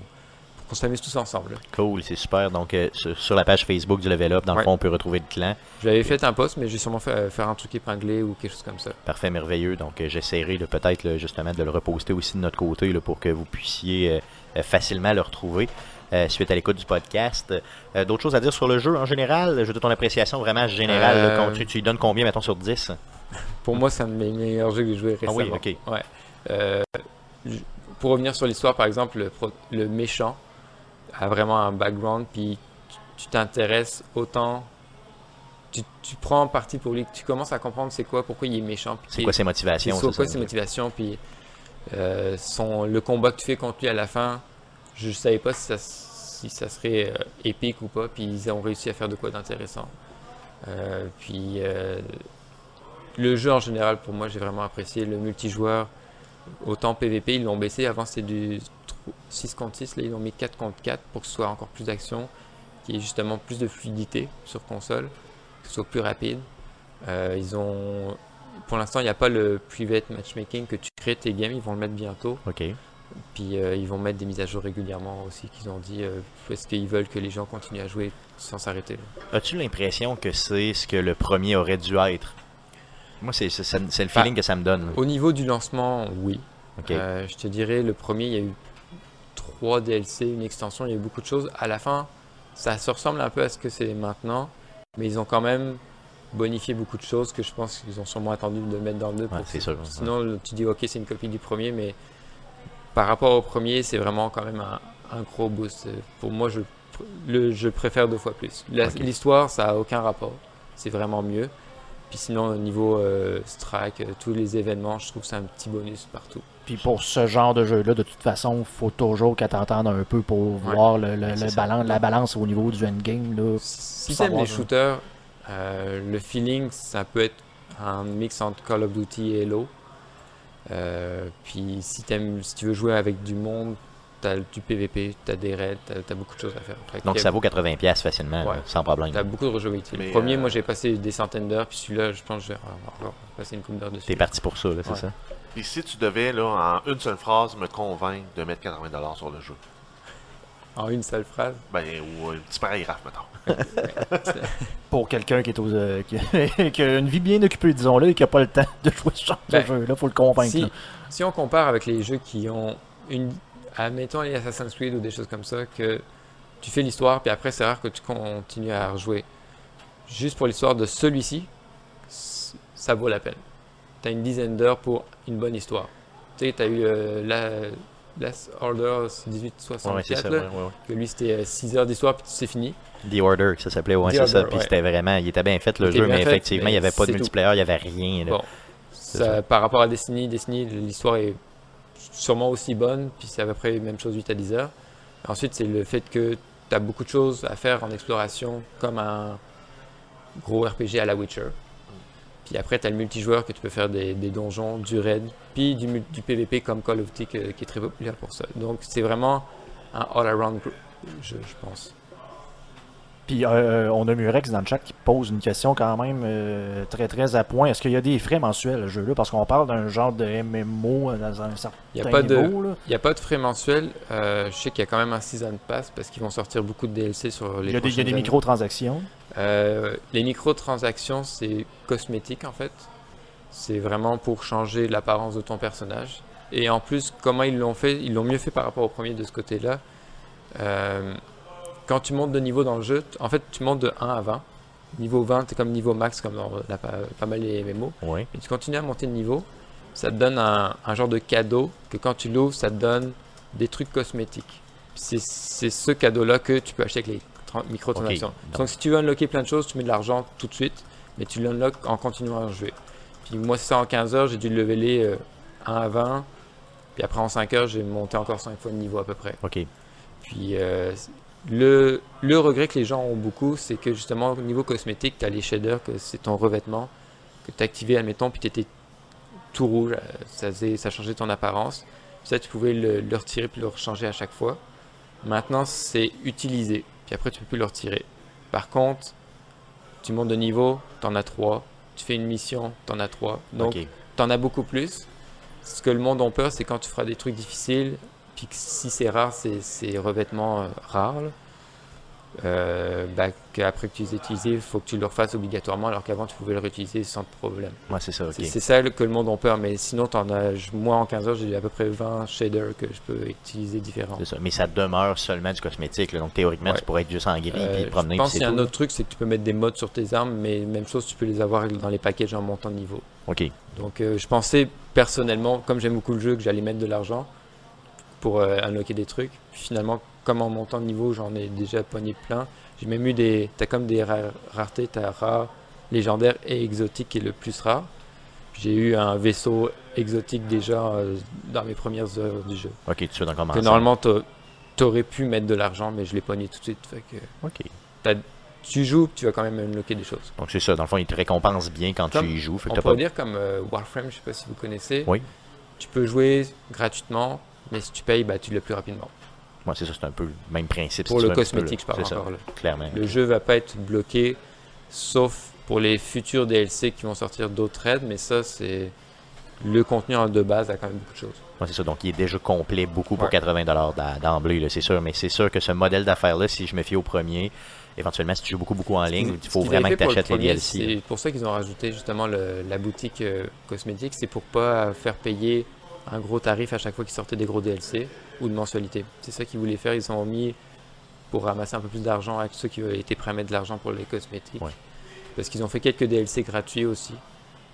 qu'on s'amuse tous ensemble. Cool, c'est super. Donc, euh, sur, sur la page Facebook du Level Up, dans le fond, on peut retrouver le clan. J'avais fait un post, mais j'ai sûrement fait euh, faire un truc épinglé ou quelque chose comme ça. Parfait, merveilleux. Donc, euh, j'essaierai peut-être justement de le reposter aussi de notre côté là, pour que vous puissiez facilement le retrouver euh, suite à l'écoute du podcast. Euh, D'autres choses à dire sur le jeu en général? Je veux ton appréciation vraiment générale. Euh, tu, tu lui donnes combien, mettons, sur 10 Pour moi, c'est un de mes meilleurs jeux que j'ai joué Ah récemment. oui, ok. Ouais. Pour revenir sur l'histoire, par exemple, le méchant a vraiment un background, puis tu- t'intéresses autant. Tu, tu prends parti pour lui, tu commences à comprendre c'est quoi, pourquoi il est méchant. C'est quoi ses c'est motivations quoi c'est ça? ses motivations, puis euh, son, le combat que tu fais contre lui à la fin, je savais pas si ça, si ça serait euh, épique ou pas, puis ils ont réussi à faire de quoi d'intéressant. Euh, puis euh, le jeu en général, pour moi, j'ai vraiment apprécié le multijoueur. Autant PVP, ils l'ont baissé. Avant, c'était du 6 contre 6. Là, ils l'ont mis 4 contre 4 pour que ce soit encore plus d'action, qui ait justement plus de fluidité sur console, que ce soit plus rapide. Euh, ils ont, pour l'instant, il n'y a pas le private matchmaking que tu crées tes games. Ils vont le mettre bientôt. Ok. Puis euh, ils vont mettre des mises à jour régulièrement aussi, qu'ils ont dit, euh, parce qu'ils veulent que les gens continuent à jouer sans s'arrêter. As-tu l'impression que c'est ce que le premier aurait dû être? Moi, c'est le feeling que ça me donne. Au niveau du lancement, oui. Euh, je te dirais, le premier, il y a eu 3 DLC, une extension, il y a eu beaucoup de choses. À la fin, ça se ressemble un peu à ce que c'est maintenant, mais ils ont quand même bonifié beaucoup de choses que je pense qu'ils ont sûrement attendu de mettre dans le 2. Ouais, c'est sûr. Sinon, tu dis, ok, c'est une copie du premier, mais par rapport au premier, c'est vraiment quand même un, un gros boost. Pour moi, je, le, je préfère deux fois plus. L'histoire, ça a aucun rapport. C'est vraiment mieux. Puis sinon, au niveau euh, strike, euh, tous les événements, je trouve que c'est un petit bonus partout. Puis pour ce genre de jeu-là, de toute façon, faut toujours qu'elle t'entende un peu pour Ouais. voir le, le- le la balance au niveau du endgame. Là. Si t'aimes les shooters, euh, le feeling, ça peut être un mix entre Call of Duty et Halo. Euh, puis si, t'aimes- si tu veux jouer avec du monde, t'as du PVP, t'as des raids, t'as as beaucoup de choses à faire. Donc ça vaut 80$ piastres facilement, Ouais. là, sans problème. T'as beaucoup de rejouabilité. Le premier, euh, moi j'ai passé des centaines d'heures, puis celui-là, je pense que je vais encore passer une couple d'heures dessus. T'es parti pour ça, là, c'est Ouais. ça? Et si tu devais, là, en une seule phrase, me convaincre de mettre 80$ sur le jeu? En une seule phrase? Ben, ou un petit paragraphe, mettons. Pour quelqu'un qui est aux, euh, qui, qui a une vie bien occupée, disons-le, et qui n'a pas le temps de jouer ce genre Ben, de jeu-là, faut le convaincre. Si, là. si on compare avec les jeux qui ont une. Admettons les Assassin's Creed ou des choses comme ça, que tu fais l'histoire, puis après c'est rare que tu continues à rejouer. Juste pour l'histoire de celui-ci, ça vaut la peine. Tu as une dizaine d'heures pour une bonne histoire. Tu sais, tu as eu euh, la, Last Order 1864, Ouais, ouais, ouais, lui c'était 6 heures d'histoire, puis c'est fini. The Order, ça s'appelait, ouais, c'est ça. Puis c'était vraiment, il était bien fait le jeu, mais fait, effectivement, il n'y avait pas de tout. multiplayer, il n'y avait rien. là. Bon. C'est Ça, ça. par rapport à Destiny, Destiny, l'histoire est sûrement aussi bonne, puis c'est à peu près la même chose 8 à 10 heures. Ensuite, c'est le fait que tu as beaucoup de choses à faire en exploration, comme un gros RPG à la Witcher. Puis après, tu as le multijoueur que tu peux faire des, donjons, du raid, puis du, PVP comme Call of Duty qui est très populaire pour ça. Donc c'est vraiment un all-around jeu, je pense. Puis euh, on a Murex dans le chat qui pose une question quand même euh, très très à point. Est-ce qu'il y a des frais mensuels à ce jeu-là? Parce qu'on parle d'un genre de MMO dans un certain Il n'y a, pas de- niveau. là. il y a pas de frais mensuels. Euh, je sais qu'il y a quand même un Season Pass parce qu'ils vont sortir beaucoup de DLC sur les Il y a des, il y a des microtransactions. Euh, les microtransactions, c'est cosmétique en fait. C'est vraiment pour changer l'apparence de ton personnage. Et en plus, comment ils l'ont fait? Ils l'ont mieux fait par rapport au premier de ce côté-là. Euh, quand tu montes de niveau dans le jeu, en fait, tu montes de 1 à 20. Niveau 20, c'est comme niveau max, comme dans la- pas, pas mal les MMO. Oui. Et tu continues à monter de niveau, ça te donne un, un genre de cadeau que quand tu l'ouvres, ça te donne des trucs cosmétiques. C'est c'est ce cadeau-là que tu peux acheter avec les tran- microtransactions. Ok, Donc si tu veux unlocker plein de choses, tu mets de l'argent tout de suite, mais tu l'unlocks en continuant à jouer. Puis moi, c'est ça en 15 heures, j'ai dû le leveler euh, 1 à 20. Puis après, en 5 heures, j'ai monté encore 5 fois de niveau à peu près. OK. Puis euh, le, le regret que les gens ont beaucoup, c'est que justement au niveau cosmétique, tu as les shaders, que c'est ton revêtement, que tu activé, admettons, puis tu étais tout rouge, euh, ça, faisait, ça changeait ton apparence. Ça, tu pouvais le, le retirer puis le rechanger à chaque fois. Maintenant, c'est utilisé, puis après, tu peux plus le retirer. Par contre, tu montes de niveau, tu en as 3. Tu fais une mission, tu en as 3. Donc, OK. T'en as beaucoup plus. Ce que le monde a peur, c'est quand tu feras des trucs difficiles, puis que si c'est rare, c'est revêtements euh, rares, là, euh, bah, qu'après que tu les aies utilisés, il faut que tu le refasses obligatoirement, alors qu'avant tu pouvais le réutiliser sans problème. Ouais, c'est ça. C'est ça que le monde a peur, mais sinon, t'en as, moi en 15 heures, j'ai à peu près 20 shaders que je peux utiliser différents. Ça. Mais ça demeure seulement du cosmétique. là. Donc, théoriquement, Ouais. tu pourrais être juste en gris Euh, puis te promener. je pense qu'il y a un autre truc, c'est que tu peux mettre des modes sur tes armes, mais même chose, tu peux les avoir dans les packages en montant de niveau. OK. Donc euh, je pensais personnellement, comme j'aime beaucoup le jeu, que j'allais mettre de l'argent pour euh, unlocker des trucs. Puis finalement, comme en montant de niveau, j'en ai déjà pogné plein. J'ai même eu des... T'as comme des rares- raretés, t'as rare, légendaire et exotique qui est le plus rare. J'ai eu un vaisseau exotique déjà euh, dans mes premières heures du jeu. OK, tu en commencer. Que normalement, t'a- t'aurais pu mettre de l'argent, mais je l'ai pogné tout de suite. Fait que OK. tu joues, tu vas quand même unlocker des choses. Donc, c'est ça. Dans le fond, il te récompense bien quand Comme tu y joues. Fait que On pas... dire comme euh, Warframe, je sais pas si vous connaissez. Oui. Tu peux jouer gratuitement, mais si tu payes, bah, tu l'as plus rapidement. Ouais, c'est ça. C'est un peu le même principe. Pour le peu, cosmétique, je parle ça, encore. là. Clairement. Le jeu va pas être bloqué, sauf pour les futurs DLC qui vont sortir d'autres raids, mais ça, c'est. Le contenu en- de base a quand même beaucoup de choses. Ouais, c'est ça. Donc, il est déjà complet beaucoup pour Ouais. 80$ d'a- d'emblée, c'est sûr. Mais c'est sûr que ce modèle d'affaires-là, si je me fie au premier, éventuellement, si tu joues beaucoup, beaucoup en ligne, il faut vraiment que tu pour le achètes les DLC. C'est pour ça qu'ils ont rajouté justement le- la boutique euh, cosmétique, c'est pour pas faire payer un gros tarif à chaque fois qu'ils sortaient des gros DLC ou de mensualité. C'est ça qu'ils voulaient faire, ils ont mis pour ramasser un peu plus d'argent avec ceux qui étaient prêts à mettre de l'argent pour les cosmétiques. Ouais. Parce qu'ils ont fait quelques DLC gratuits aussi.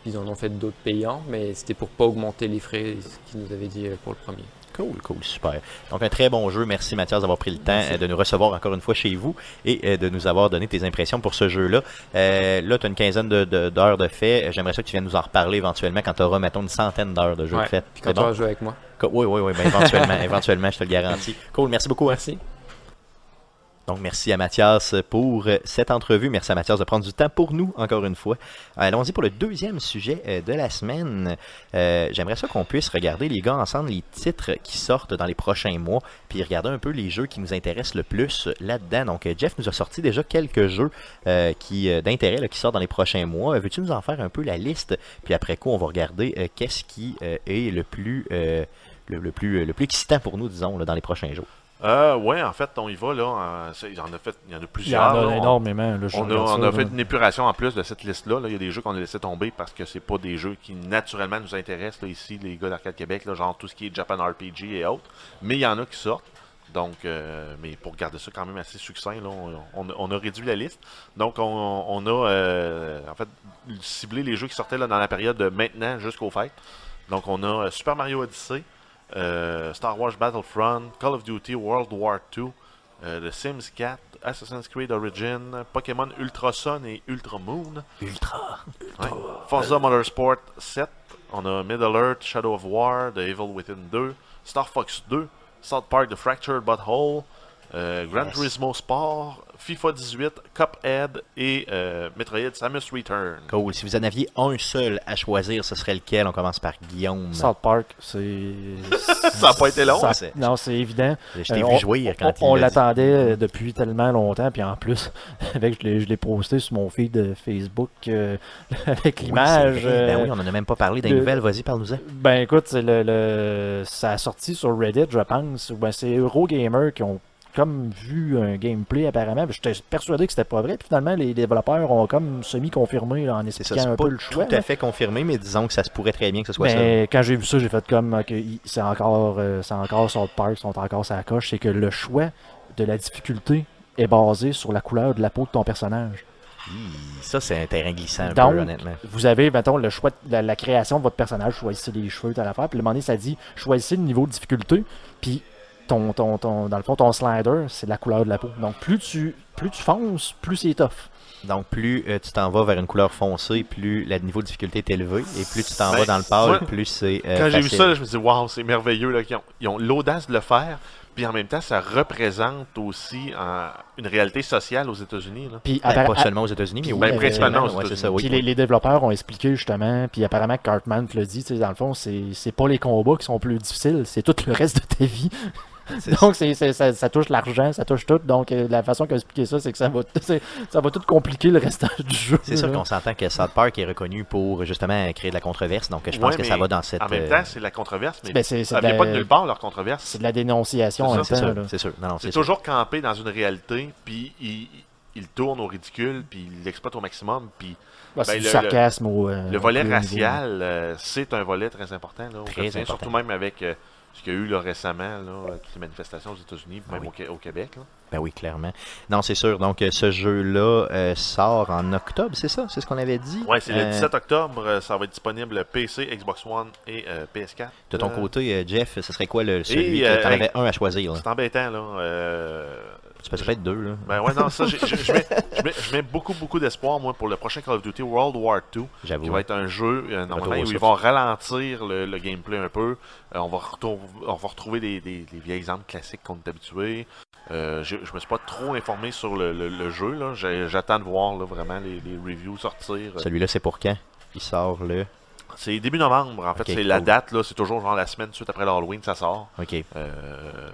Ils en ont fait d'autres payants, mais c'était pour pas augmenter les frais, ce qu'ils nous avaient dit euh, pour le premier. Cool, cool, super. Donc un très bon jeu. Merci Mathias d'avoir pris le temps Merci. euh, de nous recevoir encore une fois chez vous et euh, de nous avoir donné tes impressions pour ce jeu-là. Euh, là, tu as une quinzaine de- de- d'heures de, fait. J'aimerais ça que tu viennes nous en reparler éventuellement quand tu auras, mettons, une centaine d'heures de jeu Ouais. de fait. Puis quand tu bon? vas jouer avec moi. Oui, oui, oui, ben, éventuellement, éventuellement, je te le garantis. Cool, merci beaucoup. hein. Merci. Donc, merci à Mathias pour euh, cette entrevue. Merci à Mathias de prendre du temps pour nous, encore une fois. Allons-y pour le deuxième sujet euh, de la semaine. Euh, J'aimerais ça qu'on puisse regarder, les gars, ensemble, les titres qui sortent dans les prochains mois, puis regarder un peu les jeux qui nous intéressent le plus euh, là-dedans. Donc, euh, Jeff nous a sorti déjà quelques jeux euh, euh, d'intérêt qui sortent dans les prochains mois. Euh, Veux-tu nous en faire un peu la liste? Puis après coup, on va regarder euh, qu'est-ce qui euh, est le plus... euh, le, plus, le plus excitant pour nous, disons, dans les prochains jours. Euh, ouais, en fait, on y va, là. il y en a fait, il y en a Il y plusieurs. en a On- énormément. là, On a, ça, fait là. une épuration en plus de cette liste-là. là. Il y a des jeux qu'on a laissé tomber parce que c'est pas des jeux qui naturellement nous intéressent là, ici, les gars d'Arcade Québec, genre tout ce qui est Japan RPG et autres. Mais il y en a qui sortent. Donc, euh, mais pour garder ça quand même assez succinct, là, on, on a- on a réduit la liste. Donc, on, on a euh, en fait ciblé les jeux qui sortaient là, dans la période de maintenant jusqu'aux fêtes. Donc, on a euh, Super Mario Odyssey, euh, Star Wars Battlefront, Call of Duty World War II, euh, The Sims 4, Assassin's Creed Origin, Pokémon Ultra Sun et Ultra Moon, Ultra! ouais, Forza Motorsport 7, on a Middle Earth, Shadow of War, The Evil Within 2, Star Fox 2, South Park The Fractured Butthole, euh, Gran Yes. Turismo Sport, FIFA 18, Cuphead et euh, Metroid Samus Return. Cool. Si vous en aviez un seul à choisir, ce serait lequel? On commence par Guillaume. South Park, c'est. Ça a pas été long, Ça- c'est- Non, c'est évident. Je t'ai Euh, vu on- jouer on- quand il On dit. l'attendait euh, depuis tellement longtemps, puis en plus, avec, je l'ai- posté sur mon feed de Facebook euh, avec Oui, l'image. Ben euh, oui, on en a même pas parlé des le- nouvelles. Vas-y, parle-nous-en. Ben écoute, c'est le, le- ça a sorti sur Reddit, je pense. Ben, c'est Eurogamer qui ont comme vu un gameplay apparemment. J'étais persuadé que c'était pas vrai. Puis finalement, les développeurs ont comme semi-confirmé en ça, expliquant c'est un pas peu le choix. tout à fait confirmé, mais disons que ça se pourrait très bien que ce soit ça. Mais quand j'ai vu ça, j'ai fait comme il- c'est encore, euh, c'est encore South Park, sont encore sa coche. C'est que le choix de la difficulté est basé sur la couleur de la peau de ton personnage. Ça, c'est un terrain glissant, Donc, peu, honnêtement. Vous avez, mettons, le choix de la, la création de votre personnage, choisissez les cheveux, t'as l'affaire. Puis le moment donné, ça dit choisissez le niveau de difficulté. Puis ton, ton, ton, dans le fond, ton slider, c'est la couleur de la peau. Donc plus tu, plus tu fonces, plus c'est tough. Donc, plus euh, tu t'en vas vers une couleur foncée, plus le niveau de difficulté est élevé. Et plus tu t'en Ben, vas dans le pâle, plus c'est. euh, Quand j'ai vu ça, là, je me dis, waouh, c'est merveilleux. Là, qu'ils ont, ils ont l'audace de le faire. Puis en même temps, ça représente aussi euh, une réalité sociale aux États-Unis. là. Puis Ben, pas seulement aux États-Unis, mais oui, ben, principalement aux États-Unis. oui. Les, les développeurs ont expliqué justement, puis apparemment Cartman te le dit, dans le fond, c'est c'est pas les combats qui sont plus difficiles, c'est tout le reste de ta vie. Donc ça, ça touche l'argent, ça touche tout. Donc euh, la façon qu'ils ont expliqué ça, c'est que ça va, ça va tout compliquer le restant du jeu. C'est sûr qu'on s'entend que South Park est reconnu pour justement créer de la controverse, donc je pense Ouais, que ça va dans cette. En même euh, temps, c'est la controverse, mais Ben, ça de vient la- pas de nulle part, leur controverse. c'est de la dénonciation en C'est sûr, c'est sûr. C'est toujours campé dans une réalité, puis il, il tourne au ridicule, puis il l'exploite au maximum, puis Ben, du le- sarcasme au. euh, le volet racial, euh, c'est un volet très important là, au Très important. surtout même avec euh, ce qu'il y a eu là, récemment, là, avec les manifestations aux États-Unis, Ah même oui. au, Qué- au Québec. là. Ben oui, clairement. Non, c'est sûr. Donc, euh, ce jeu-là euh, sort en octobre, c'est ça? C'est ce qu'on avait dit? Ouais, c'est le Euh, 17 octobre, euh, ça va être disponible PC, Xbox One et euh, PS4. De ton côté, Jeff, ce serait quoi le, celui Et, que t'en avais un à choisir? C'est embêtant, là. Tu peux peut-être deux, là. Ben ouais, non, ça, je mets, je mets- je mets beaucoup, beaucoup d'espoir, moi, pour le prochain Call of Duty World War II, qui va être un jeu, euh, normalement, où ils vont ralentir le, le gameplay un peu. Euh, on, va on va retrouver des, des, des vieilles armes classiques qu'on est habitué. Euh, je, je me suis pas trop informé sur le, le- le jeu, là. J'attends de voir, là, vraiment, les, les reviews sortir. Celui-là, c'est pour quand? Il sort le... C'est début novembre, en fait, c'est la date, là. C'est toujours genre la semaine suite après l'Halloween, ça sort. OK. Euh,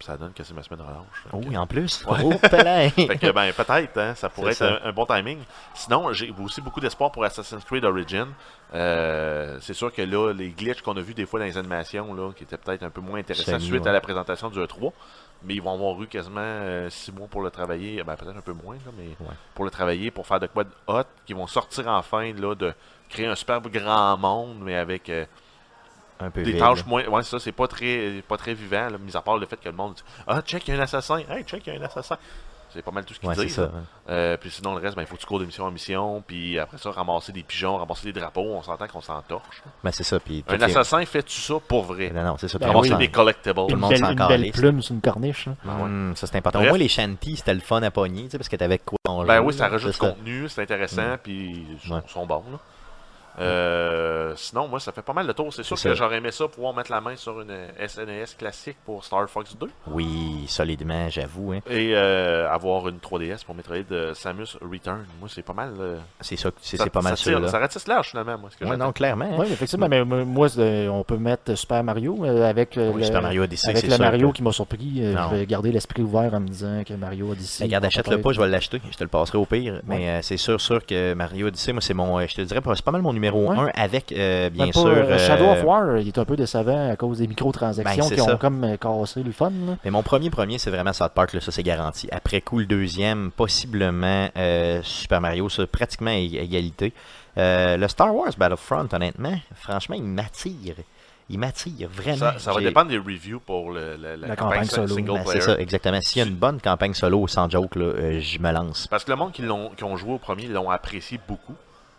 ça donne que c'est ma semaine de relâche. Oh, Fait oui, en plus. Ouais. Oh! Fait que, ben, peut-être, hein, ça pourrait être ça. un, un bon timing. Sinon, j'ai aussi beaucoup d'espoir pour Assassin's Creed Origin. Euh, c'est sûr que là, les glitches qu'on a vus des fois dans les animations, là, qui étaient peut-être un peu moins intéressants suite ouais. à la présentation du E3, mais ils vont avoir eu quasiment 6 mois pour le travailler, ben, peut-être un peu moins, là, mais Ouais. pour le travailler, pour faire de quoi de hot, qui vont sortir enfin là, de créer un superbe grand monde, mais avec euh, un peu des vide, tâches moins. Ouais, ça, c'est pas très, pas très vivant, là, mis à part le fait que le monde dit Ah, check, il y a un assassin. Hey, check, il y a un assassin. C'est pas mal tout ce qu'ils Ouais, disent. ça. Euh, puis sinon, le reste, ben, il faut que tu cours de mission en mission. Puis après ça, ramasser des pigeons, ramasser des drapeaux. On s'entend qu'on s'entorche. Ben, c'est ça. Puis, Un tout assassin, fais-tu ça pour vrai Non, non, c'est ça. Ben Ramasser des collectibles. Tout le Une monde belle, une belle plume sur une corniche. Ah ouais. Hum, ça, c'est important. Au Bref. moins, les shanties, c'était le fun à pogner, tu sais, parce que t'avais quoi en Ben jeu, oui, ça rajoute du contenu, c'est intéressant, puis ils sont bons. Là. Euh, sinon, moi, ça fait pas mal de tours. C'est sûr que j'aurais aimé ça pouvoir mettre la main sur une SNES classique pour Star Fox 2 Oui, solidement, j'avoue. Hein. et euh, avoir une 3DS pour Metroid euh, Samus Return. Moi, c'est pas mal. euh, C'est ça, c'est pas mal ça ça. tire- là. Ça ratisse large finalement, moi. Ce que Ouais, non, clairement. hein. Oui, effectivement, mais moi, c'est- on peut mettre Super Mario euh, avec, euh, Oui, le, Super Mario Odyssey, avec c'est le sûr Mario que- qui m'a surpris. euh, Non. je vais garder l'esprit ouvert en me disant que Mario Odyssey. Regarde, achète-le pas, je vais l'acheter. Je te le passerai au pire. Mais euh, c'est sûr, sûr que Mario Odyssey, moi, c'est mon. euh, Je te dirais, c'est pas mal mon numéro Ouais. 1 avec, euh, bien Même pas, sûr. euh, Shadow euh, of War, il est un peu décevant à cause des microtransactions Ben, qui ça. ont comme euh, cassé le fun. là. Mais mon premier premier, c'est vraiment South Park, là, ça c'est garanti. Après coup, le deuxième, possiblement euh, Super Mario, ça pratiquement à ég- égalité. Euh, le Star Wars Battlefront, honnêtement, franchement, il m'attire. Il m'attire vraiment. Ça, ça va dépendre des reviews pour le, le- la, La campagne, campagne solo. Ben, c'est ça, exactement. S'il y a une bonne campagne solo, sans joke, là, euh, je me lance. Parce que le monde qui, l'ont- qui ont joué au premier, ils l'ont apprécié beaucoup.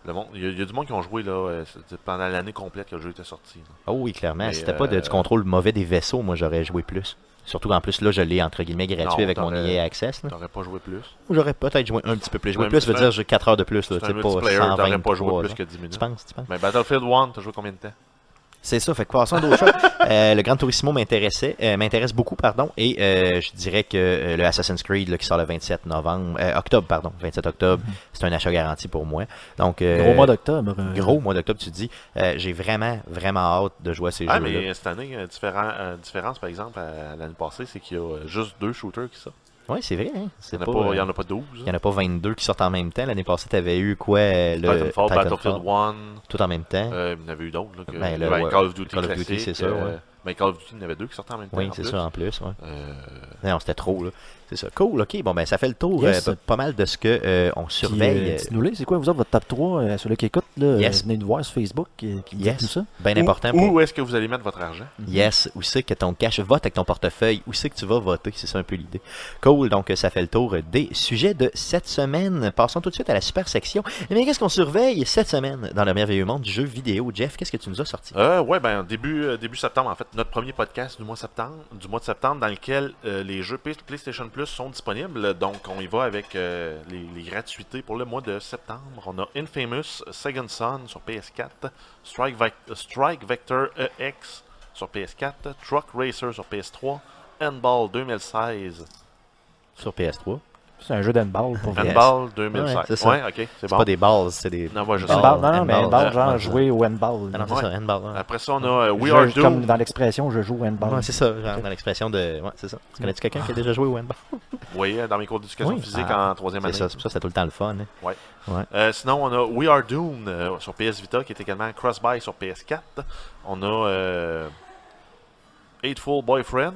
Le monde, il, y a, il y a du monde qui ont joué là, euh, pendant l'année complète que le jeu était sorti. là. Oh oui, clairement. C'était pas de- euh, du contrôle mauvais des vaisseaux, moi j'aurais joué plus. Surtout qu'en plus, là, je l'ai entre guillemets gratuit Non, avec mon EA Access. T'aurais pas joué plus. Ou j'aurais peut-être joué un petit peu plus. Ouais, plus veut dire j'ai 4 heures de plus. Là, un pas multiplayer, t'aurais pas 123, joué plus que 10 minutes. Tu penses, tu penses? Mais Battlefield 1, t'as joué combien de temps? C'est ça, fait que passons à d'autres choses. Euh, le Gran Turismo m'intéressait, euh, m'intéresse beaucoup, pardon, et euh, je dirais que euh, le Assassin's Creed là, qui sort le 27 novembre, euh, octobre, pardon, 27 octobre, c'est un achat garanti pour moi. Donc, euh, Gros mois d'octobre. euh, gros mois d'octobre, tu dis. Euh, J'ai vraiment, vraiment hâte de jouer à ces Ah, jeux-là. mais cette année, différent, différence par exemple à l'année passée, c'est qu'il y a juste deux shooters qui sortent. Oui, c'est vrai. Hein? Il n'y en, a pas, pas- il y euh, en a pas 12. il y en a pas 22 qui sortent en même temps. L'année passée, tu avais eu quoi euh, le Titanfall, Battlefield Titanfall, 1, tout en même temps. euh, il y en avait eu d'autres. Ben, le- ben, Call of Duty, Call of Duty, c'est ça, euh, ouais. ben, Call of Duty, il y en avait deux qui sortaient en même temps. oui, c'est ça en plus. ouais. Euh, Non, c'était trop, là. C'est ça. Cool, ok. Bon, ben, ça fait le tour Yes. euh, pas mal de ce que euh, on Puis, surveille. euh, dites-nous les, c'est quoi vous autres, votre top 3 euh, sur le qui écoute là, Yes. Venez nous voir sur Facebook euh, qui me dit Yes. tout ça. Bien où- important pour. Où est-ce que vous allez mettre votre argent? Yes, où c'est que ton cash vote avec ton portefeuille, où c'est que tu vas voter, c'est ça un peu l'idée. Cool, donc ça fait le tour des sujets de cette semaine. Passons tout de suite à la super section. Mais qu'est-ce qu'on surveille cette semaine dans le merveilleux monde du jeu vidéo? Jeff, qu'est-ce que tu nous as sorti? Euh, ouais, ben début, euh, début septembre, en fait, notre premier podcast du mois septembre, du mois de septembre, dans lequel euh, les jeux Play- PlayStation Plus sont disponibles. Donc, on y va avec euh, les, gratuités pour le mois de septembre. On a Infamous Second Son sur PS4, Strike, Strike Vector EX sur PS4, Truck Racer sur PS3, Handball 2016. Sur PS3. C'est un jeu d'handball pour. Handball 2016. Ouais, c'est ça. Ouais, ok, c'est bon. pas des balls, c'est des. Non, ouais, je sais. Handball, non, non, mais handball, handball, genre ouais. jouer au handball. Ah non, c'est Ouais. ça, handball. ouais. Après ça, on a euh, We Je- Are Comme Doom. dans l'expression, je joue au handball. Ouais, c'est ça, genre dans l'expression de. Ouais, c'est ça. Tu connais-tu quelqu'un qui a déjà joué au handball? Vous voyez, dans mes cours d'éducation Oui. physique Ah, en troisième C'est année. ça, c'est pour ça c'est tout le temps le fun. hein. Euh, sinon, on a We Are euh, sur PS Vita, qui est également cross-buy sur PS4. On a euh, Eightful Boyfriend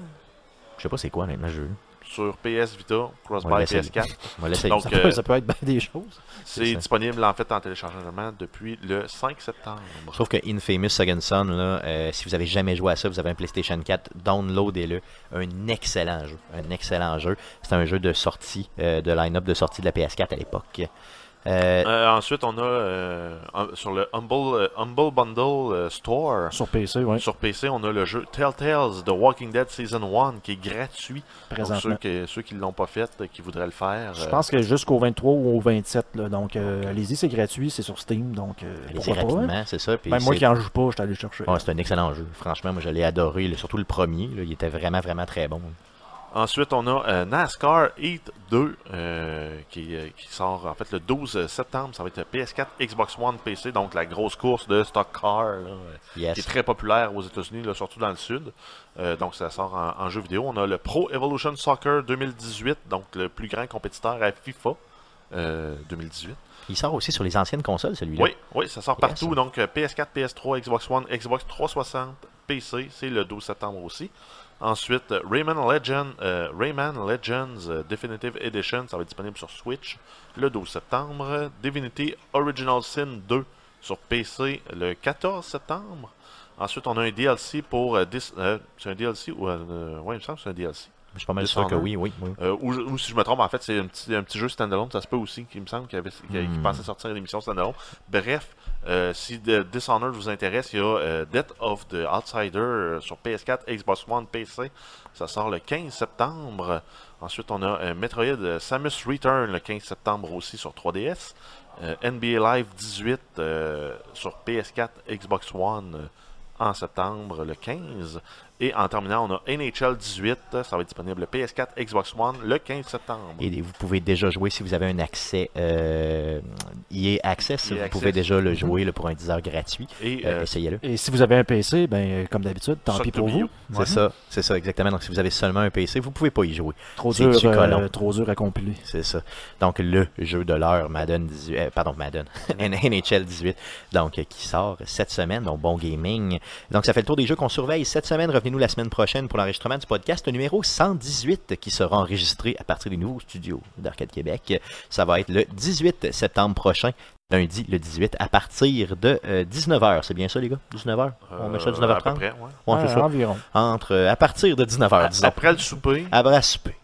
Je sais pas c'est quoi, honnêtement, le jeu. Sur PS Vita, cross-buy l'essayer. PS4. On va l'essayer. Donc, Ça, euh, peut, ça peut être bien des choses. C'est disponible en fait en téléchargement depuis le 5 septembre. Je trouve que Infamous Second Son, là, euh, si vous avez jamais joué à ça, vous avez un PlayStation 4, downloadez-le. Un excellent jeu. Un excellent jeu. C'est un jeu de sortie, euh, de line-up de sortie de la PS4 à l'époque. Euh, Euh, ensuite, on a euh, sur le Humble, euh, Humble Bundle euh, Store. Sur PC, oui, Sur PC, on a le jeu Telltales The Walking Dead Season 1 qui est gratuit. Donc, ceux ceux qui ne l'ont pas fait, qui voudraient le faire. Je euh, pense que jusqu'au 23 ou au 27. Là, donc, euh, allez-y, c'est gratuit, c'est sur Steam. Donc, euh, allez-y hein? rapidement, c'est ça. puis Même moi c'est- qui en joue pas, je suis allé chercher. Ouais, c'est un excellent jeu. Franchement, moi, je l'ai adoré. surtout le premier. là, il était vraiment, vraiment très bon. Ensuite, on a euh, NASCAR Heat 2 euh, qui, euh, qui sort en fait le 12 septembre. Ça va être PS4, Xbox One, PC, donc la grosse course de stock car là, qui est très populaire aux États-Unis, surtout dans le sud. Donc ça sort en, en jeu vidéo. On a le Pro Evolution Soccer 2018, donc le plus grand compétiteur à FIFA euh, 2018. Il sort aussi sur les anciennes consoles, celui-là. Oui, oui, ça sort Yes. partout. Donc euh, PS4, PS3, Xbox One, Xbox 360, PC, c'est le 12 septembre aussi. Ensuite, euh, euh, Rayman Legends euh, Definitive Edition, ça va être disponible sur Switch le 12 septembre. Divinity Original Sin 2 sur PC le 14 septembre. Ensuite, on a un DLC pour. c'est un DLC ou. Euh, ouais, il me semble que c'est un DLC. Je suis pas mal sûr que oui, oui, oui. Euh, ou, ou si je me trompe, en fait, c'est un petit, un petit jeu standalone, ça se peut aussi, qui me semble qu'il qu'il Hmm. pensait sortir une émission standalone. Bref, euh, si Dishonored vous intéresse, il y a euh, Death of the Outsider sur PS4, Xbox One, PC. Ça sort le 15 septembre. Ensuite, on a Metroid Samus Return le 15 septembre aussi sur 3DS. Euh, NBA Live 18 euh, sur PS4, Xbox One en septembre le 15. Et en terminant, on a NHL 18. euh, Ça va être disponible PS4, Xbox One le 15 septembre. Et vous pouvez déjà jouer si vous avez un accès euh, EA Access. EA vous Access. pouvez déjà le jouer là, pour un 10 heures gratuit. Et Euh, euh, Essayez-le. Et si vous avez un PC, ben, euh, comme d'habitude, tant pis pour vous. you. C'est Ouais. ça, c'est ça, exactement. Donc, si vous avez seulement un PC, vous pouvez pas y jouer. Trop dur, euh, trop dur à compiler. C'est ça. Donc, le jeu de l'heure, Madden 18, euh, pardon, Madden, NHL 18, donc, qui sort cette semaine, donc bon gaming. Donc, ça fait le tour des jeux qu'on surveille cette semaine. Revenez-nous la semaine prochaine pour l'enregistrement du podcast numéro 118 qui sera enregistré à partir des nouveaux studios d'Arcade Québec. Ça va être le 18 septembre prochain. Lundi, le 18, à partir de 19h. C'est bien ça, les gars? 19h? On met ça à euh, 19h30? à peu près, ouais. Ouais, c'est Ouais, ça. environ. Entre, euh, à partir de 19h, disons. Après le souper, Après souper.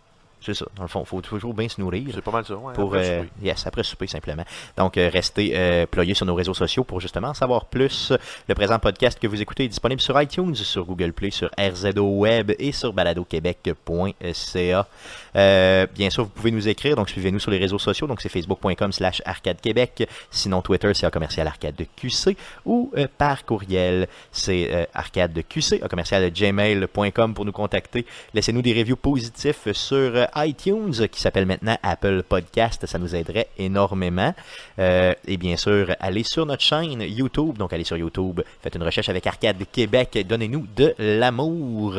C'est ça. Dans le fond, il faut toujours bien se nourrir. C'est pas mal ça. Ouais, pour après euh, souper. yes après souper simplement donc euh, restez euh, ployés sur nos réseaux sociaux pour justement en savoir plus le présent podcast que vous écoutez est disponible sur iTunes sur Google Play sur RZO Web et sur baladoquebec.ca Euh, bien sûr vous pouvez nous écrire donc suivez-nous sur les réseaux sociaux donc c'est facebook.com slash arcade québec sinon Twitter c'est un commercial arcade de QC ou par courriel c'est arcade de QC un commercial gmail.com pour nous contacter laissez-nous des reviews positifs sur iTunes qui s'appelle maintenant Apple Podcast. Ça nous aiderait énormément. Euh, et bien sûr, allez sur notre chaîne YouTube. Donc, allez sur YouTube, faites une recherche avec Arcade Québec. Donnez-nous de l'amour.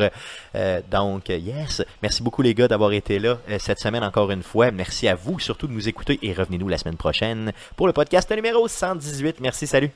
Euh, donc, yes. Merci beaucoup, les gars, d'avoir été là euh, cette semaine encore une fois. Merci à vous surtout de nous écouter et revenez-nous la semaine prochaine pour le podcast numéro 118. Merci, salut.